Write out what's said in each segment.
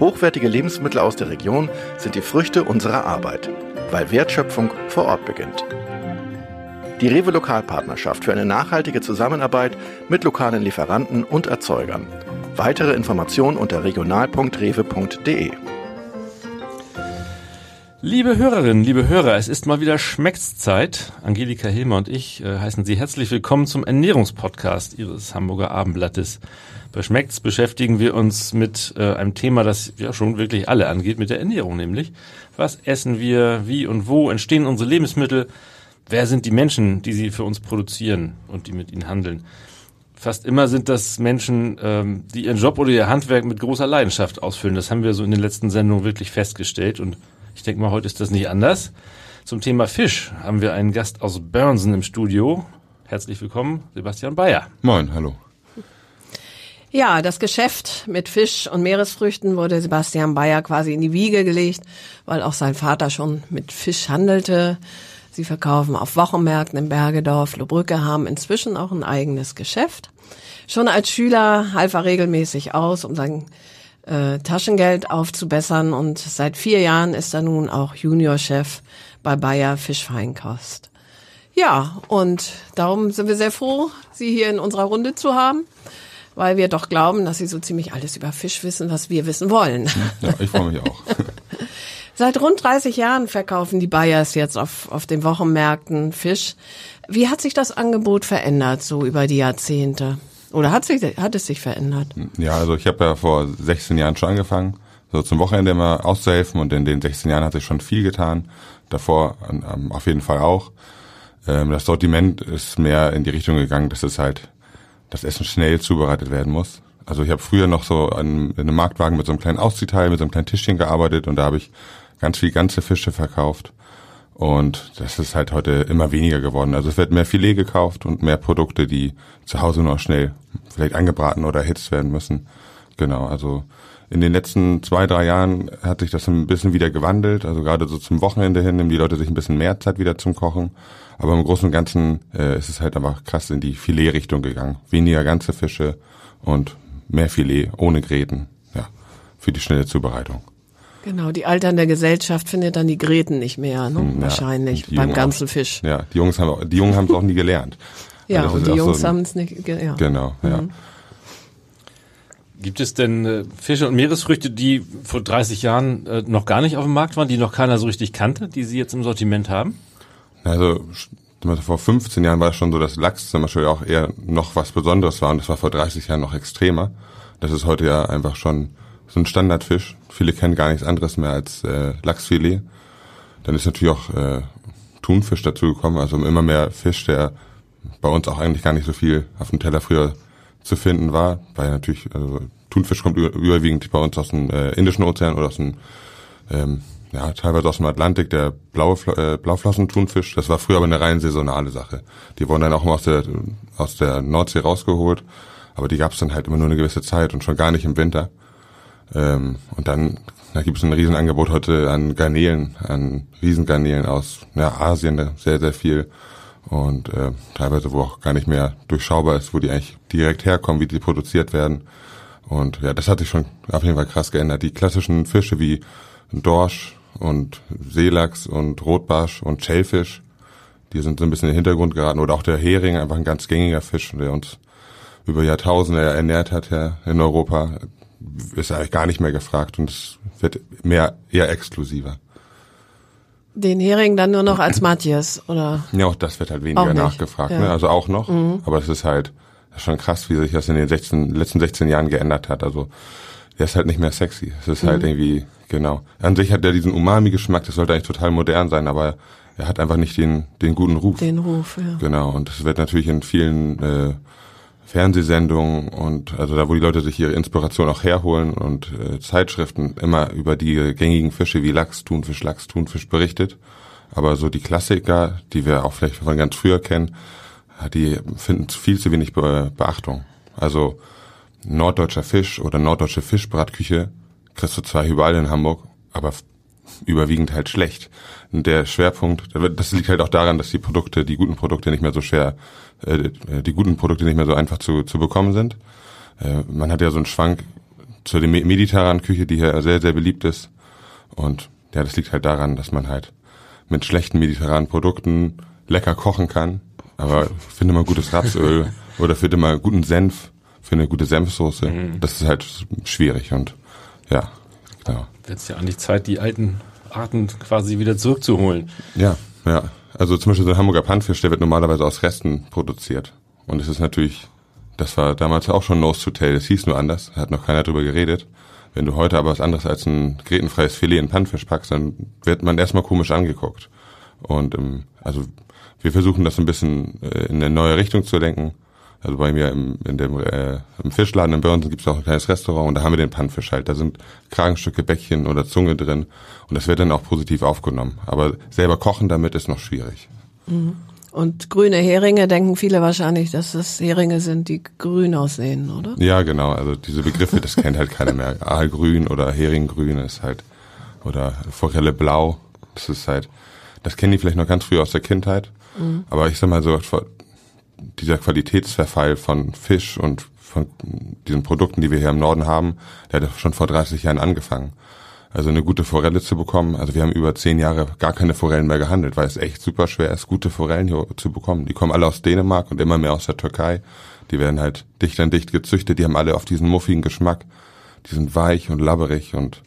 Hochwertige Lebensmittel aus der Region sind die Früchte unserer Arbeit, weil Wertschöpfung vor Ort beginnt. Die Rewe Lokalpartnerschaft für eine nachhaltige Zusammenarbeit mit lokalen Lieferanten und Erzeugern. Weitere Informationen unter regional.rewe.de. Liebe Hörerinnen, liebe Hörer, es ist mal wieder Schmeckszeit. Angelika Hilmer und ich äh, heißen Sie herzlich willkommen zum Ernährungspodcast Ihres Hamburger Abendblattes. Bei Schmeckt's beschäftigen wir uns mit äh, einem Thema, das ja schon wirklich alle angeht, mit der Ernährung nämlich. Was essen wir, wie und wo entstehen unsere Lebensmittel? Wer sind die Menschen, die sie für uns produzieren und die mit ihnen handeln? Fast immer sind das Menschen, ähm, die ihren Job oder ihr Handwerk mit großer Leidenschaft ausfüllen. Das haben wir so in den letzten Sendungen wirklich festgestellt und ich denke mal, heute ist das nicht anders. Zum Thema Fisch haben wir einen Gast aus Börnsen im Studio. Herzlich willkommen, Sebastian Bayer. Moin, hallo. Ja, das Geschäft mit Fisch und Meeresfrüchten wurde Sebastian Bayer quasi in die Wiege gelegt, weil auch sein Vater schon mit Fisch handelte. Sie verkaufen auf Wochenmärkten in Bergedorf, Lobrücke, haben inzwischen auch ein eigenes Geschäft. Schon als Schüler half er regelmäßig aus, um sein äh, Taschengeld aufzubessern und seit vier Jahren ist er nun auch Juniorchef bei Bayer Fischfeinkost. Ja, und darum sind wir sehr froh, Sie hier in unserer Runde zu haben weil wir doch glauben, dass sie so ziemlich alles über Fisch wissen, was wir wissen wollen. Ja, ich freue mich auch. Seit rund 30 Jahren verkaufen die Bayers jetzt auf, auf den Wochenmärkten Fisch. Wie hat sich das Angebot verändert, so über die Jahrzehnte? Oder hat, sich, hat es sich verändert? Ja, also ich habe ja vor 16 Jahren schon angefangen, so zum Wochenende immer auszuhelfen und in den 16 Jahren hat sich schon viel getan. Davor auf jeden Fall auch. Ähm, das Sortiment ist mehr in die Richtung gegangen, dass es halt das Essen schnell zubereitet werden muss. Also ich habe früher noch so an, in einem Marktwagen mit so einem kleinen Ausziehteil, mit so einem kleinen Tischchen gearbeitet und da habe ich ganz viel ganze Fische verkauft. Und das ist halt heute immer weniger geworden. Also es wird mehr Filet gekauft und mehr Produkte, die zu Hause noch schnell vielleicht angebraten oder erhitzt werden müssen. Genau, also in den letzten zwei, drei Jahren hat sich das ein bisschen wieder gewandelt. Also gerade so zum Wochenende hin nehmen die Leute sich ein bisschen mehr Zeit wieder zum Kochen. Aber im Großen und Ganzen äh, ist es halt einfach krass in die Filet-Richtung gegangen. Weniger ganze Fische und mehr Filet ohne Gräten. Ja, für die schnelle Zubereitung. Genau, die alternde Gesellschaft findet dann die Gräten nicht mehr, ne? Ja, wahrscheinlich beim ganzen auch, Fisch. Ja, die Jungs haben die Jungen haben es auch nie gelernt. ja, und die Jungs so haben es nicht. Ja. Genau, ja. Mhm. Gibt es denn äh, Fische und Meeresfrüchte, die vor 30 Jahren äh, noch gar nicht auf dem Markt waren, die noch keiner so richtig kannte, die Sie jetzt im Sortiment haben? Also vor 15 Jahren war es schon so, dass Lachs zum Beispiel auch eher noch was Besonderes war und das war vor 30 Jahren noch extremer. Das ist heute ja einfach schon so ein Standardfisch. Viele kennen gar nichts anderes mehr als äh, Lachsfilet. Dann ist natürlich auch äh, Thunfisch dazugekommen, also immer mehr Fisch, der bei uns auch eigentlich gar nicht so viel auf dem Teller früher zu finden war, weil natürlich also Thunfisch kommt überwiegend bei uns aus dem äh, Indischen Ozean oder aus dem ähm, ja, teilweise aus dem Atlantik, der blaue äh, Blauflossentunfisch, das war früher aber eine rein saisonale Sache. Die wurden dann auch immer aus der, aus der Nordsee rausgeholt, aber die gab es dann halt immer nur eine gewisse Zeit und schon gar nicht im Winter. Ähm, und dann da gibt es ein Riesenangebot heute an Garnelen, an Riesengarnelen aus ja, Asien, sehr, sehr viel. Und äh, teilweise, wo auch gar nicht mehr durchschaubar ist, wo die eigentlich direkt herkommen, wie die produziert werden. Und ja, das hat sich schon auf jeden Fall krass geändert. Die klassischen Fische wie Dorsch, und Seelachs und Rotbarsch und Schellfisch. Die sind so ein bisschen in den Hintergrund geraten. Oder auch der Hering, einfach ein ganz gängiger Fisch, der uns über Jahrtausende ernährt hat ja, in Europa, ist eigentlich gar nicht mehr gefragt und es wird mehr eher exklusiver. Den Hering dann nur noch als Matthias, oder? Ja, auch das wird halt weniger nachgefragt. Ja. Ne? Also auch noch, mhm. aber es ist halt schon krass, wie sich das in den 16, letzten 16 Jahren geändert hat. Also der ist halt nicht mehr sexy. Es ist halt mhm. halt irgendwie Genau. An sich hat er diesen Umami-Geschmack, das sollte eigentlich total modern sein, aber er hat einfach nicht den, den guten Ruf. Den Ruf, ja. Genau. Und das wird natürlich in vielen, äh, Fernsehsendungen und also da, wo die Leute sich ihre Inspiration auch herholen und äh, Zeitschriften immer über die gängigen Fische wie Lachs, Thunfisch, Lachs, Thunfisch berichtet. Aber so die Klassiker, die wir auch vielleicht von ganz früher kennen, die finden viel zu wenig Be Beachtung. Also norddeutscher Fisch oder norddeutsche Fischbratküche kriegst du zwar überall in Hamburg, aber überwiegend halt schlecht. Der Schwerpunkt, das liegt halt auch daran, dass die Produkte, die guten Produkte nicht mehr so schwer, äh, die guten Produkte nicht mehr so einfach zu, zu bekommen sind. Äh, man hat ja so einen Schwank zur mediterranen Küche, die hier sehr, sehr beliebt ist. Und ja, das liegt halt daran, dass man halt mit schlechten mediterranen Produkten lecker kochen kann. Aber finde mal gutes Rapsöl oder finde mal guten Senf für eine gute Senfsoße. Mhm. Das ist halt schwierig und ja, genau. Wird es ja eigentlich Zeit, die alten Arten quasi wieder zurückzuholen. Ja, ja. Also zum Beispiel so ein Hamburger Pannfisch, der wird normalerweise aus Resten produziert. Und es ist natürlich, das war damals auch schon Nose to Tail, das hieß nur anders, hat noch keiner drüber geredet. Wenn du heute aber was anderes als ein grätenfreies Filet in Pannfisch packst, dann wird man erstmal komisch angeguckt. Und ähm, also wir versuchen das ein bisschen äh, in eine neue Richtung zu denken. Also bei mir im, in dem äh, im Fischladen in Börnsen gibt es auch ein kleines Restaurant und da haben wir den Pannfisch halt. Da sind Kragenstücke, Bäckchen oder Zunge drin und das wird dann auch positiv aufgenommen. Aber selber kochen damit ist noch schwierig. Mhm. Und grüne Heringe denken viele wahrscheinlich, dass das Heringe sind, die grün aussehen, oder? Ja, genau. Also diese Begriffe, das kennt halt keiner mehr. Aalgrün oder Heringgrün ist halt oder Forelle blau. Das ist halt, das kennen die vielleicht noch ganz früh aus der Kindheit. Mhm. Aber ich sag mal so, dieser Qualitätsverfall von Fisch und von diesen Produkten, die wir hier im Norden haben, der hat schon vor 30 Jahren angefangen. Also eine gute Forelle zu bekommen. Also wir haben über zehn Jahre gar keine Forellen mehr gehandelt, weil es echt super schwer ist, gute Forellen hier zu bekommen. Die kommen alle aus Dänemark und immer mehr aus der Türkei. Die werden halt dicht an dicht gezüchtet. Die haben alle auf diesen muffigen Geschmack. Die sind weich und labberig und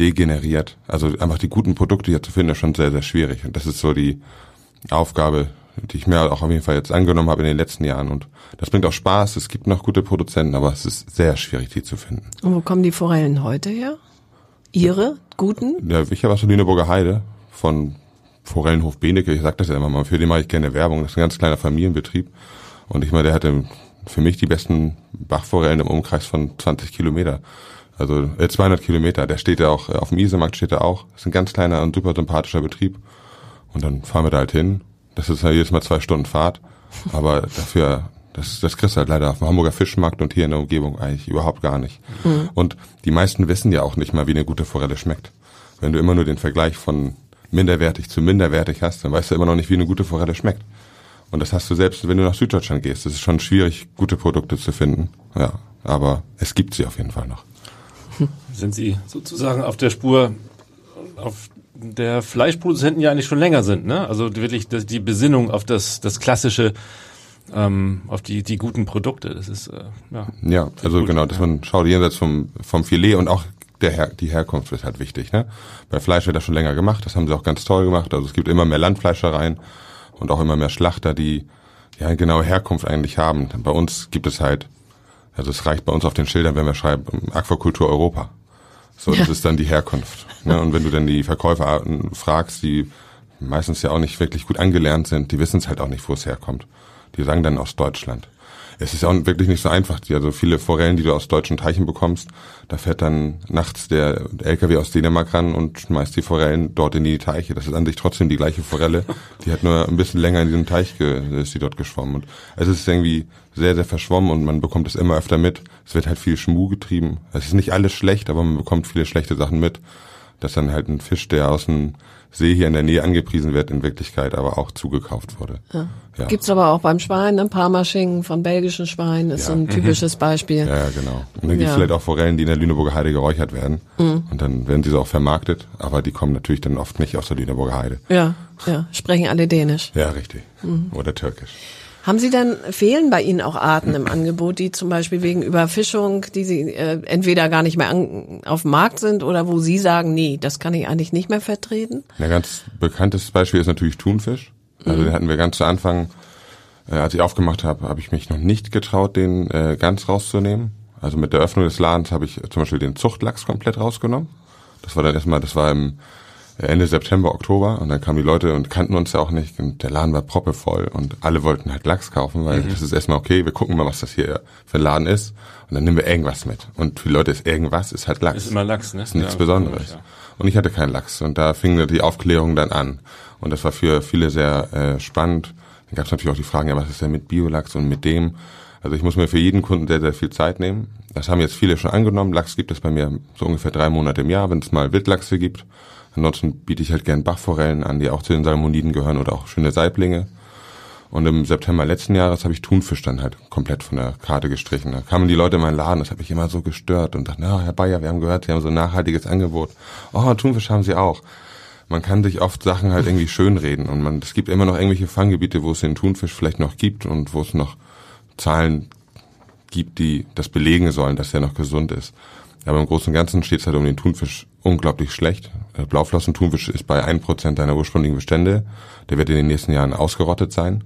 degeneriert. Also einfach die guten Produkte hier zu finden, ist schon sehr, sehr schwierig. Und das ist so die Aufgabe, die ich mir auch auf jeden Fall jetzt angenommen habe in den letzten Jahren. Und das bringt auch Spaß. Es gibt noch gute Produzenten, aber es ist sehr schwierig, die zu finden. Und wo kommen die Forellen heute her? Ihre guten? Ja, ich habe aus der Lüneburger Heide von Forellenhof Benecke. Ich sag das ja immer mal. Für den mache ich gerne Werbung. Das ist ein ganz kleiner Familienbetrieb. Und ich meine, der hatte für mich die besten Bachforellen im Umkreis von 20 Kilometer. Also äh, 200 Kilometer. Der steht ja auch, äh, auf dem Isemarkt steht er auch. Das ist ein ganz kleiner und super sympathischer Betrieb. Und dann fahren wir da halt hin das ist ja jedes Mal zwei Stunden Fahrt. Aber dafür, das, das kriegst du halt leider auf dem Hamburger Fischmarkt und hier in der Umgebung eigentlich überhaupt gar nicht. Mhm. Und die meisten wissen ja auch nicht mal, wie eine gute Forelle schmeckt. Wenn du immer nur den Vergleich von minderwertig zu minderwertig hast, dann weißt du immer noch nicht, wie eine gute Forelle schmeckt. Und das hast du selbst, wenn du nach Süddeutschland gehst. Es ist schon schwierig, gute Produkte zu finden. Ja, aber es gibt sie auf jeden Fall noch. Sind Sie sozusagen auf der Spur, auf der Fleischproduzenten ja eigentlich schon länger sind, ne? Also wirklich die Besinnung auf das, das klassische, ähm, auf die, die guten Produkte. Das ist äh, ja. Ja, also gut, genau, dass man schaut jenseits vom, vom Filet und auch der Her die Herkunft ist halt wichtig, ne? Bei Fleisch wird das schon länger gemacht, das haben sie auch ganz toll gemacht. Also es gibt immer mehr Landfleischereien und auch immer mehr Schlachter, die ja eine genaue Herkunft eigentlich haben. Bei uns gibt es halt, also es reicht bei uns auf den Schildern, wenn wir schreiben, Aquakultur Europa. So, das ja. ist dann die Herkunft. Ne? Und wenn du dann die Verkäufer fragst, die meistens ja auch nicht wirklich gut angelernt sind, die wissen es halt auch nicht, wo es herkommt. Die sagen dann aus Deutschland es ist auch wirklich nicht so einfach. Also viele Forellen, die du aus deutschen Teichen bekommst, da fährt dann nachts der LKW aus Dänemark ran und schmeißt die Forellen dort in die Teiche. Das ist an sich trotzdem die gleiche Forelle. Die hat nur ein bisschen länger in diesem Teich ge ist die dort geschwommen. Und es ist irgendwie sehr, sehr verschwommen und man bekommt es immer öfter mit. Es wird halt viel Schmuh getrieben. Es ist nicht alles schlecht, aber man bekommt viele schlechte Sachen mit. Dass dann halt ein Fisch, der aus dem See hier in der Nähe angepriesen wird, in Wirklichkeit aber auch zugekauft wurde. Ja. Ja. Gibt's aber auch beim Schwein, ein Parmaschinken von belgischen Schweinen ist ja. so ein typisches mhm. Beispiel. Ja, genau. Und dann gibt's vielleicht auch Forellen, die in der Lüneburger Heide geräuchert werden. Mhm. Und dann werden diese auch vermarktet, aber die kommen natürlich dann oft nicht aus der Lüneburger Heide. Ja, ja. Sprechen alle Dänisch. Ja, richtig. Mhm. Oder Türkisch. Haben Sie dann, fehlen bei Ihnen auch Arten im Angebot, die zum Beispiel wegen Überfischung, die Sie äh, entweder gar nicht mehr an, auf dem Markt sind oder wo Sie sagen, nee, das kann ich eigentlich nicht mehr vertreten? Ein ganz bekanntes Beispiel ist natürlich Thunfisch. Also den hatten wir ganz zu Anfang, äh, als ich aufgemacht habe, habe ich mich noch nicht getraut, den äh, ganz rauszunehmen. Also mit der Öffnung des Ladens habe ich zum Beispiel den Zuchtlachs komplett rausgenommen. Das war dann erstmal, das war im Ende September, Oktober und dann kamen die Leute und kannten uns ja auch nicht und der Laden war proppevoll und alle wollten halt Lachs kaufen, weil mhm. das ist erstmal okay, wir gucken mal, was das hier für ein Laden ist und dann nehmen wir irgendwas mit. Und für die Leute ist irgendwas, ist halt Lachs. Ist immer Lachs, ne? Ist nichts ja, Besonderes. Ja. Und ich hatte keinen Lachs und da fing die Aufklärung dann an. Und das war für viele sehr äh, spannend. Dann gab es natürlich auch die Fragen, ja, was ist denn mit Biolachs und mit dem? Also ich muss mir für jeden Kunden sehr, sehr viel Zeit nehmen. Das haben jetzt viele schon angenommen. Lachs gibt es bei mir so ungefähr drei Monate im Jahr, wenn es mal Wildlachse gibt. Ansonsten biete ich halt gern Bachforellen an, die auch zu den Salmoniden gehören oder auch schöne Saiblinge. Und im September letzten Jahres habe ich Thunfisch dann halt komplett von der Karte gestrichen. Da kamen die Leute in meinen Laden, das hat mich immer so gestört und dachten, na, Herr Bayer, wir haben gehört, Sie haben so ein nachhaltiges Angebot. Oh, Thunfisch haben Sie auch. Man kann sich oft Sachen halt irgendwie schönreden und man, es gibt immer noch irgendwelche Fanggebiete, wo es den Thunfisch vielleicht noch gibt und wo es noch Zahlen gibt, die das belegen sollen, dass er noch gesund ist. Aber im Großen und Ganzen steht es halt um den Thunfisch unglaublich schlecht. Der Blauflossen-Thunfisch ist bei 1% seiner ursprünglichen Bestände. Der wird in den nächsten Jahren ausgerottet sein.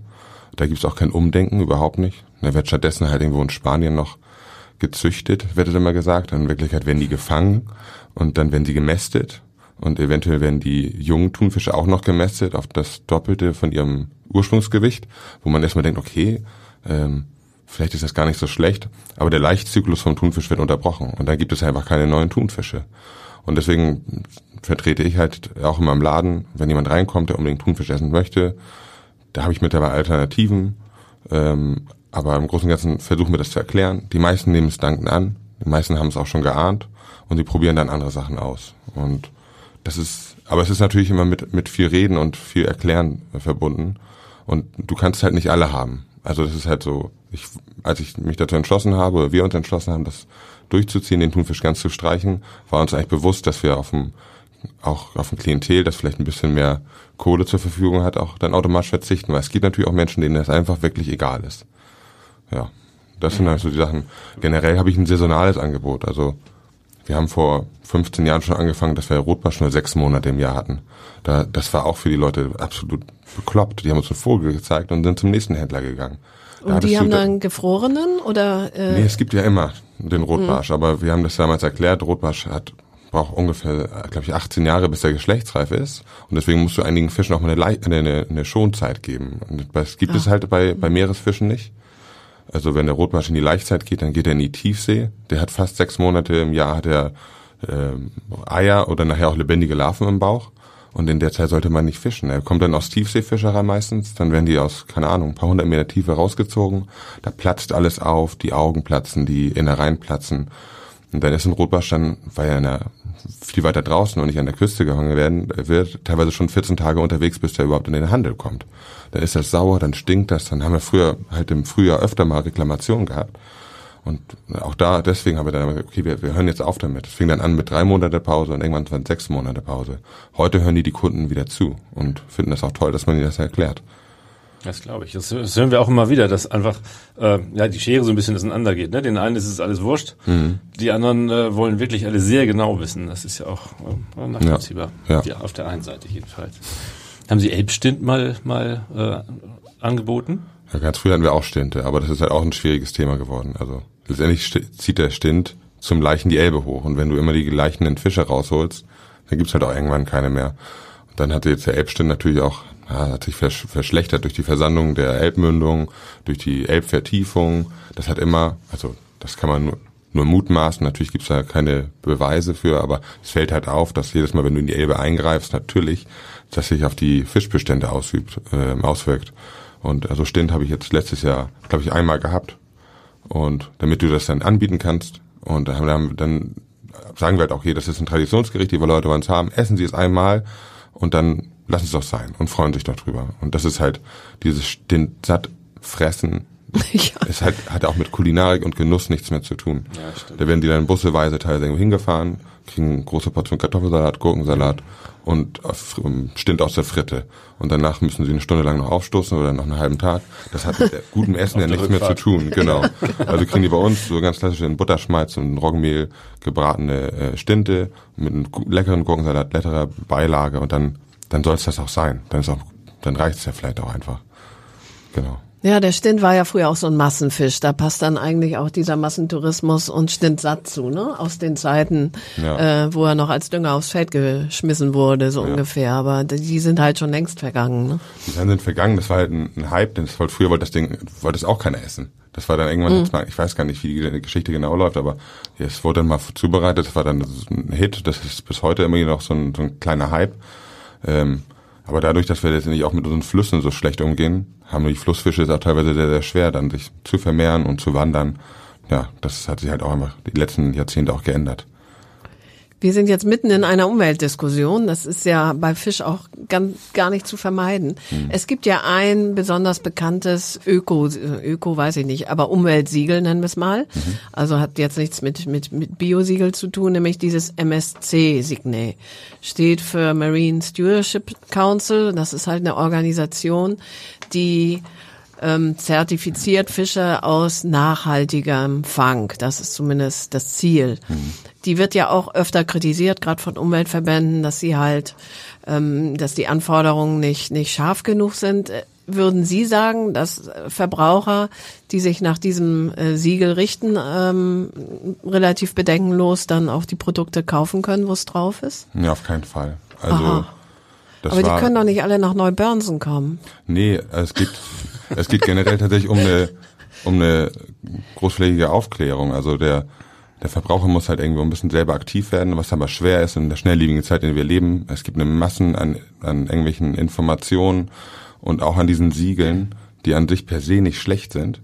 Da gibt es auch kein Umdenken, überhaupt nicht. Der wird stattdessen halt irgendwo in Spanien noch gezüchtet, wird immer gesagt. In Wirklichkeit werden die gefangen und dann werden die gemästet. Und eventuell werden die jungen Thunfische auch noch gemästet auf das Doppelte von ihrem Ursprungsgewicht, wo man erstmal denkt, okay, ähm, vielleicht ist das gar nicht so schlecht, aber der Laichzyklus vom Thunfisch wird unterbrochen und dann gibt es einfach keine neuen Thunfische. Und deswegen vertrete ich halt auch in meinem Laden, wenn jemand reinkommt, der unbedingt Thunfisch essen möchte, da habe ich mittlerweile Alternativen, ähm, aber im Großen und Ganzen versuchen wir das zu erklären. Die meisten nehmen es dankend an, die meisten haben es auch schon geahnt und sie probieren dann andere Sachen aus. Und das ist, aber es ist natürlich immer mit, mit viel Reden und viel Erklären verbunden. Und du kannst halt nicht alle haben. Also das ist halt so, ich, als ich mich dazu entschlossen habe, oder wir uns entschlossen haben, das durchzuziehen, den Thunfisch ganz zu streichen, war uns eigentlich bewusst, dass wir auf dem, auch auf dem Klientel, das vielleicht ein bisschen mehr Kohle zur Verfügung hat, auch dann automatisch verzichten, weil es gibt natürlich auch Menschen, denen das einfach wirklich egal ist. Ja, das sind halt so die Sachen. Generell habe ich ein saisonales Angebot, also wir haben vor 15 Jahren schon angefangen, dass wir Rotbarsch nur sechs Monate im Jahr hatten. Da, das war auch für die Leute absolut bekloppt. Die haben uns einen Vogel gezeigt und sind zum nächsten Händler gegangen. Da und die haben dann gefrorenen oder? Äh nee, es gibt ja immer den Rotbarsch, mhm. aber wir haben das damals erklärt. Rotbarsch hat braucht ungefähr, glaube ich, 18 Jahre, bis er geschlechtsreif ist. Und deswegen musst du einigen Fischen auch mal eine, eine, eine Schonzeit geben. Und das gibt ah. es halt bei, bei Meeresfischen nicht. Also wenn der Rotbarsch in die Laichzeit geht, dann geht er in die Tiefsee. Der hat fast sechs Monate im Jahr hat er äh, Eier oder nachher auch lebendige Larven im Bauch. Und in der Zeit sollte man nicht fischen. Er kommt dann aus Tiefseefischerei meistens, dann werden die aus, keine Ahnung, ein paar hundert Meter Tiefe rausgezogen. Da platzt alles auf, die Augen platzen, die Innereien platzen. Und dann ist ein Rotbarsch dann, weil er in der, viel weiter draußen und nicht an der Küste gehangen werden wird, teilweise schon 14 Tage unterwegs, bis der überhaupt in den Handel kommt. Dann ist das sauer, dann stinkt das, dann haben wir früher halt im Frühjahr öfter mal Reklamationen gehabt. Und auch da, deswegen haben wir dann okay, wir, wir hören jetzt auf damit. Es fing dann an mit drei Monate Pause und irgendwann waren sechs Monate Pause. Heute hören die die Kunden wieder zu und finden das auch toll, dass man ihnen das erklärt. Das glaube ich. Das, das, hören wir auch immer wieder, dass einfach äh, ja die Schere so ein bisschen auseinandergeht. Ne? Den einen ist es alles wurscht, mhm. die anderen äh, wollen wirklich alle sehr genau wissen. Das ist ja auch äh, nachvollziehbar. Ja. Ja. ja. auf der einen Seite jedenfalls. Haben Sie Elbstint mal mal äh, angeboten? Ja, ganz früh hatten wir auch Stinte, aber das ist halt auch ein schwieriges Thema geworden. Also letztendlich zieht der Stint zum Leichen die Elbe hoch und wenn du immer die gleichenden Fische rausholst, dann gibt's halt auch irgendwann keine mehr. Und dann hatte jetzt der Elbstint natürlich auch ja, hat sich verschlechtert durch die Versandung der Elbmündung, durch die Elbvertiefung. Das hat immer, also das kann man nur, nur mutmaßen, natürlich gibt's da keine Beweise für, aber es fällt halt auf, dass jedes Mal, wenn du in die Elbe eingreifst, natürlich, dass sich auf die Fischbestände ausübt, äh, auswirkt. Und also Stint habe ich jetzt letztes Jahr, glaube ich, einmal gehabt. Und damit du das dann anbieten kannst, und dann, dann sagen wir halt auch hier, das ist ein Traditionsgericht, die wir Leute bei uns haben, essen sie es einmal und dann lassen es doch sein und freuen sich doch drüber. Und das ist halt dieses Stint satt fressen. ja. Es hat, hat auch mit Kulinarik und Genuss nichts mehr zu tun. Ja, stimmt. Da werden die dann busseweise teilweise irgendwo hingefahren, kriegen eine große Portion Kartoffelsalat, Gurkensalat und Stint aus der Fritte. Und danach müssen sie eine Stunde lang noch aufstoßen oder noch einen halben Tag. Das hat mit gutem Essen ja nichts Rückfahrt. mehr zu tun. Genau. Also kriegen die bei uns so ganz klassisch in Butterschmalz und Roggenmehl gebratene äh, Stinte mit einem leckeren Gurkensalat, leckerer Beilage und dann dann soll es das auch sein. Dann ist auch, dann reicht es ja vielleicht auch einfach. Genau. Ja, der Stint war ja früher auch so ein Massenfisch. Da passt dann eigentlich auch dieser Massentourismus und Stint satt zu, ne? Aus den Zeiten, Ja. äh, wo er noch als Dünger aufs Feld geschmissen wurde, so Ja. ungefähr. Aber die sind halt schon längst vergangen, ne? Die sind vergangen, das war halt ein, ein Hype, denn das wollte, früher wollte das Ding, wollte es auch keiner essen. Das war dann irgendwann, Mhm. ich weiß gar nicht, wie die Geschichte genau läuft, aber es wurde dann mal zubereitet, das war dann ein Hit, das ist bis heute immer noch so ein, so ein kleiner Hype. Ähm, aber dadurch, dass wir letztendlich auch mit unseren Flüssen so schlecht umgehen, haben die Flussfische es auch teilweise sehr, sehr schwer, dann sich zu vermehren und zu wandern. Ja, das hat sich halt auch einfach die letzten Jahrzehnte auch geändert. Wir sind jetzt mitten in einer Umweltdiskussion. Das ist ja bei Fisch auch ganz, gar nicht zu vermeiden. Es gibt ja ein besonders bekanntes Öko, Öko weiß ich nicht, aber Umweltsiegel nennen wir es mal. Also hat jetzt nichts mit, mit, mit Biosiegel zu tun, nämlich dieses MSC-Signet. Steht für Marine Stewardship Council. Das ist halt eine Organisation, die ähm, zertifiziert Fische aus nachhaltigem Fang. Das ist zumindest das Ziel. Die wird ja auch öfter kritisiert, gerade von Umweltverbänden, dass sie halt, ähm, dass die Anforderungen nicht nicht scharf genug sind. Äh, Würden Sie sagen, dass Verbraucher, die sich nach diesem äh, Siegel richten, ähm, relativ bedenkenlos dann auch die Produkte kaufen können, wo es drauf ist? Ja, auf keinen Fall. Also, Aha. das Aber die war, können doch nicht alle nach Neubörnsen kommen. Nee, es geht, es geht generell tatsächlich um eine, um eine großflächige Aufklärung. Also der, der Verbraucher muss halt irgendwo ein bisschen selber aktiv werden, was aber schwer ist in der schnelllebigen Zeit, in der wir leben. Es gibt eine Massen an, an irgendwelchen Informationen und auch an diesen Siegeln, die an sich per se nicht schlecht sind.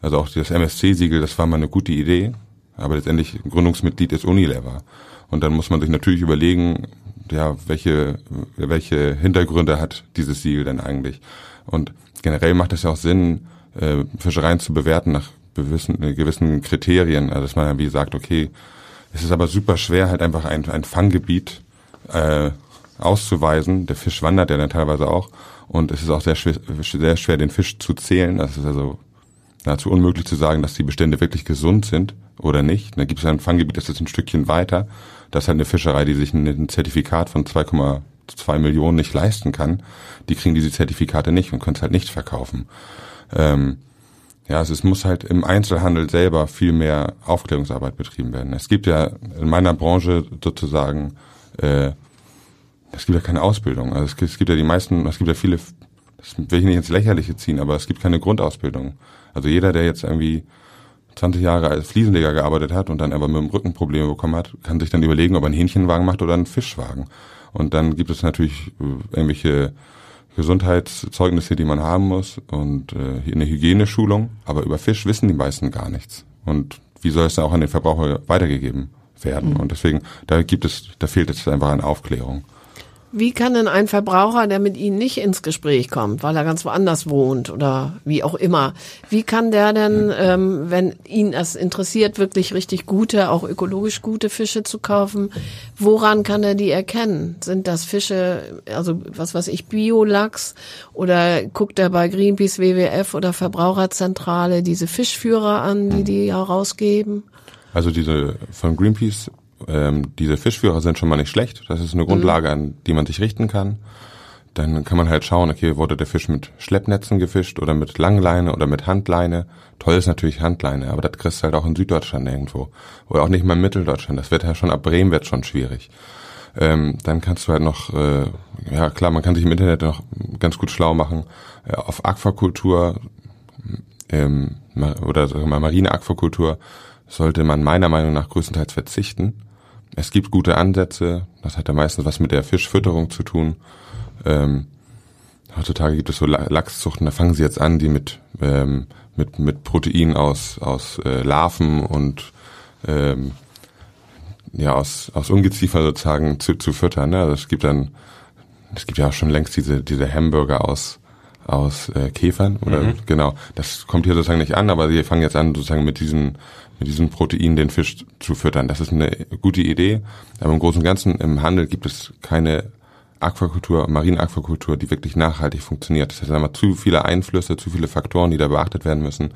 Also auch das MSC-Siegel, das war mal eine gute Idee, aber letztendlich Gründungsmitglied ist Unilever. Und dann muss man sich natürlich überlegen, ja, welche, welche Hintergründe hat dieses Siegel denn eigentlich? Und generell macht es ja auch Sinn, äh, Fischereien zu bewerten nach gewissen, äh, gewissen Kriterien. Also dass man ja wie sagt, okay, es ist aber super schwer, halt einfach ein, ein Fanggebiet äh, auszuweisen. Der Fisch wandert ja dann teilweise auch. Und es ist auch sehr schwer, sehr schwer, den Fisch zu zählen. Das ist also nahezu unmöglich zu sagen, dass die Bestände wirklich gesund sind oder nicht. Da gibt es ein Fanggebiet, das ist ein Stückchen weiter. Das ist halt eine Fischerei, die sich ein Zertifikat von 2,2 Millionen nicht leisten kann. Die kriegen diese Zertifikate nicht und können es halt nicht verkaufen. Ähm, ja, also es muss halt im Einzelhandel selber viel mehr Aufklärungsarbeit betrieben werden. Es gibt ja in meiner Branche sozusagen, äh, es gibt ja keine Ausbildung. Also es gibt, es gibt ja die meisten, es gibt ja viele, das will ich nicht ins Lächerliche ziehen, aber es gibt keine Grundausbildung. Also jeder, der jetzt irgendwie 20 Jahre als Fliesenleger gearbeitet hat und dann aber mit dem Rücken Probleme bekommen hat, kann sich dann überlegen, ob er einen Hähnchenwagen macht oder einen Fischwagen. Und dann gibt es natürlich äh, irgendwelche Gesundheitszeugnisse, die man haben muss und äh, eine Hygieneschulung. Aber über Fisch wissen die meisten gar nichts. Und wie soll es dann auch an den Verbraucher weitergegeben werden? Und deswegen, da gibt es, da fehlt es einfach an Aufklärung. Wie kann denn ein Verbraucher, der mit Ihnen nicht ins Gespräch kommt, weil er ganz woanders wohnt oder wie auch immer, wie kann der denn, ähm, wenn ihn das interessiert, wirklich richtig gute, auch ökologisch gute Fische zu kaufen, woran kann er die erkennen? Sind das Fische, also was weiß ich, Biolachs oder guckt er bei Greenpeace, WWF oder Verbraucherzentrale diese Fischführer an, die die herausgeben? Also diese von Greenpeace, ähm, diese Fischführer sind schon mal nicht schlecht. Das ist eine Grundlage, an die man sich richten kann. Dann kann man halt schauen, okay, wurde der Fisch mit Schleppnetzen gefischt oder mit Langleine oder mit Handleine. Toll ist natürlich Handleine, aber das kriegst du halt auch in Süddeutschland irgendwo. Oder auch nicht mal in Mitteldeutschland. Das wird ja schon ab Bremen wird schon schwierig. Ähm, dann kannst du halt noch, äh, ja klar, man kann sich im Internet noch ganz gut schlau machen. Äh, auf Aquakultur ähm, oder sagen wir mal marine Aquakultur sollte man meiner Meinung nach größtenteils verzichten. Es gibt gute Ansätze, das hat ja meistens was mit der Fischfütterung zu tun. Ähm, heutzutage gibt es so La- Lachszuchten, da fangen sie jetzt an, die mit ähm, mit mit Protein aus aus äh, Larven und ähm, ja aus aus Ungeziefer sozusagen zu, zu füttern. Ne? Also es gibt dann es gibt ja auch schon längst diese diese Hamburger aus aus äh, Käfern oder genau. Das kommt hier sozusagen nicht an, aber sie fangen jetzt an sozusagen mit diesen mit diesem Protein den Fisch zu füttern. Das ist eine gute Idee, aber im Großen und Ganzen im Handel gibt es keine Aquakultur, Marienaquakultur, die wirklich nachhaltig funktioniert. Das heißt, da haben wir zu viele Einflüsse, zu viele Faktoren, die da beachtet werden müssen.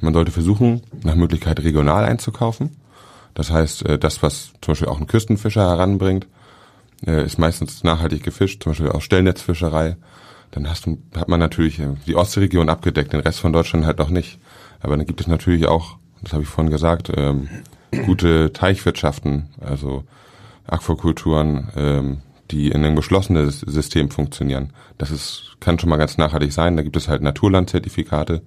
Man sollte versuchen, nach Möglichkeit regional einzukaufen. Das heißt, äh, das, was zum Beispiel auch ein Küstenfischer heranbringt, äh, ist meistens nachhaltig gefischt, zum Beispiel aus Stellnetzfischerei. dann hast du, hat man natürlich äh, die Ostseeregion abgedeckt, den Rest von Deutschland halt noch nicht. Aber dann gibt es natürlich auch, das habe ich vorhin gesagt, ähm, gute Teichwirtschaften, also Aquakulturen, ähm, die in einem geschlossenen System funktionieren. Das ist, kann schon mal ganz nachhaltig sein. Da gibt es halt Naturlandzertifikate,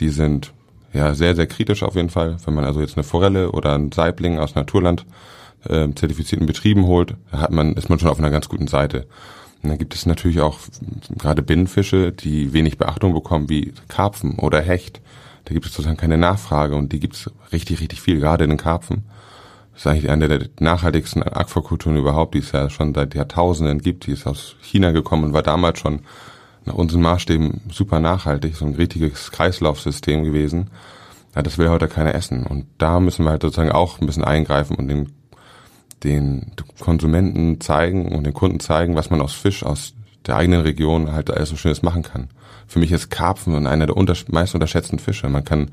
die sind ja sehr, sehr kritisch auf jeden Fall. Wenn man also jetzt eine Forelle oder ein Saibling aus Naturland äh, zertifizierten Betrieben holt, hat man, ist man schon auf einer ganz guten Seite. Und dann gibt es natürlich auch gerade Binnenfische, die wenig Beachtung bekommen, wie Karpfen oder Hecht. Da gibt es sozusagen keine Nachfrage und die gibt es richtig, richtig viel, gerade in den Karpfen. Das ist eigentlich eine der nachhaltigsten Aquakulturen überhaupt, die es ja schon seit Jahrtausenden gibt. Die ist aus China gekommen und war damals schon nach unseren Maßstäben super nachhaltig, so ein richtiges Kreislaufsystem gewesen. Ja, das will heute keiner essen. Und da müssen wir halt sozusagen auch ein bisschen eingreifen und den, den Konsumenten zeigen und den Kunden zeigen, was man aus Fisch aus der eigenen Region halt alles so Schönes machen kann. Für mich ist Karpfen einer der unter, meist unterschätzten Fische. Man kann,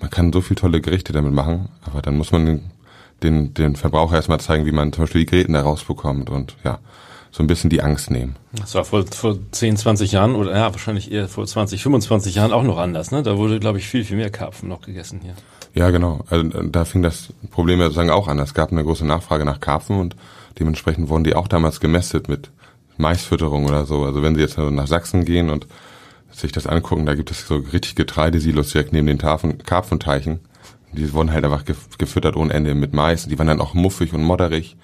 man kann so viel tolle Gerichte damit machen, aber dann muss man den, den, den Verbraucher erstmal zeigen, wie man zum Beispiel die Gräten da rausbekommt und ja, so ein bisschen die Angst nehmen. Das war vor, vor 10, 20 Jahren oder ja, wahrscheinlich eher vor 20, 25 Jahren auch noch anders. Ne? Da wurde, glaube ich, viel, viel mehr Karpfen noch gegessen hier. Ja, genau. Also, da fing das Problem ja sozusagen auch an. Es gab eine große Nachfrage nach Karpfen und dementsprechend wurden die auch damals gemästet mit Maisfütterung oder so. Also wenn Sie jetzt nach Sachsen gehen und sich das angucken, da gibt es so richtig Getreidesilos direkt neben den Tafen, Karpfenteichen. Die wurden halt einfach gefüttert ohne Ende mit Mais. Die waren dann auch muffig und modderig.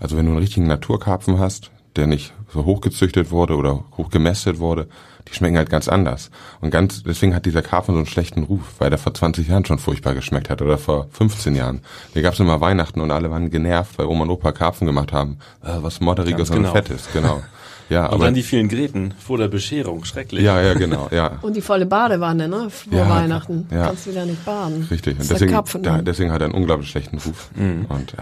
Also wenn du einen richtigen Naturkarpfen hast, der nicht so hochgezüchtet wurde oder hochgemästet wurde, die schmecken halt ganz anders. Und ganz, deswegen hat dieser Karpfen so einen schlechten Ruf, weil der vor 20 Jahren schon furchtbar geschmeckt hat oder vor 15 Jahren. Hier gab's immer Weihnachten und alle waren genervt, weil Oma und Opa Karpfen gemacht haben. Äh, was Modderiges und genau. Fettes, genau. Ja, und aber, dann die vielen Gräten vor der Bescherung, schrecklich. Ja, ja, genau, ja. Und die volle Badewanne, ne, vor ja, Weihnachten. Ja. Kannst wieder nicht baden. Richtig. Und deswegen, da, deswegen hat er einen unglaublich schlechten Ruf. Mhm. Und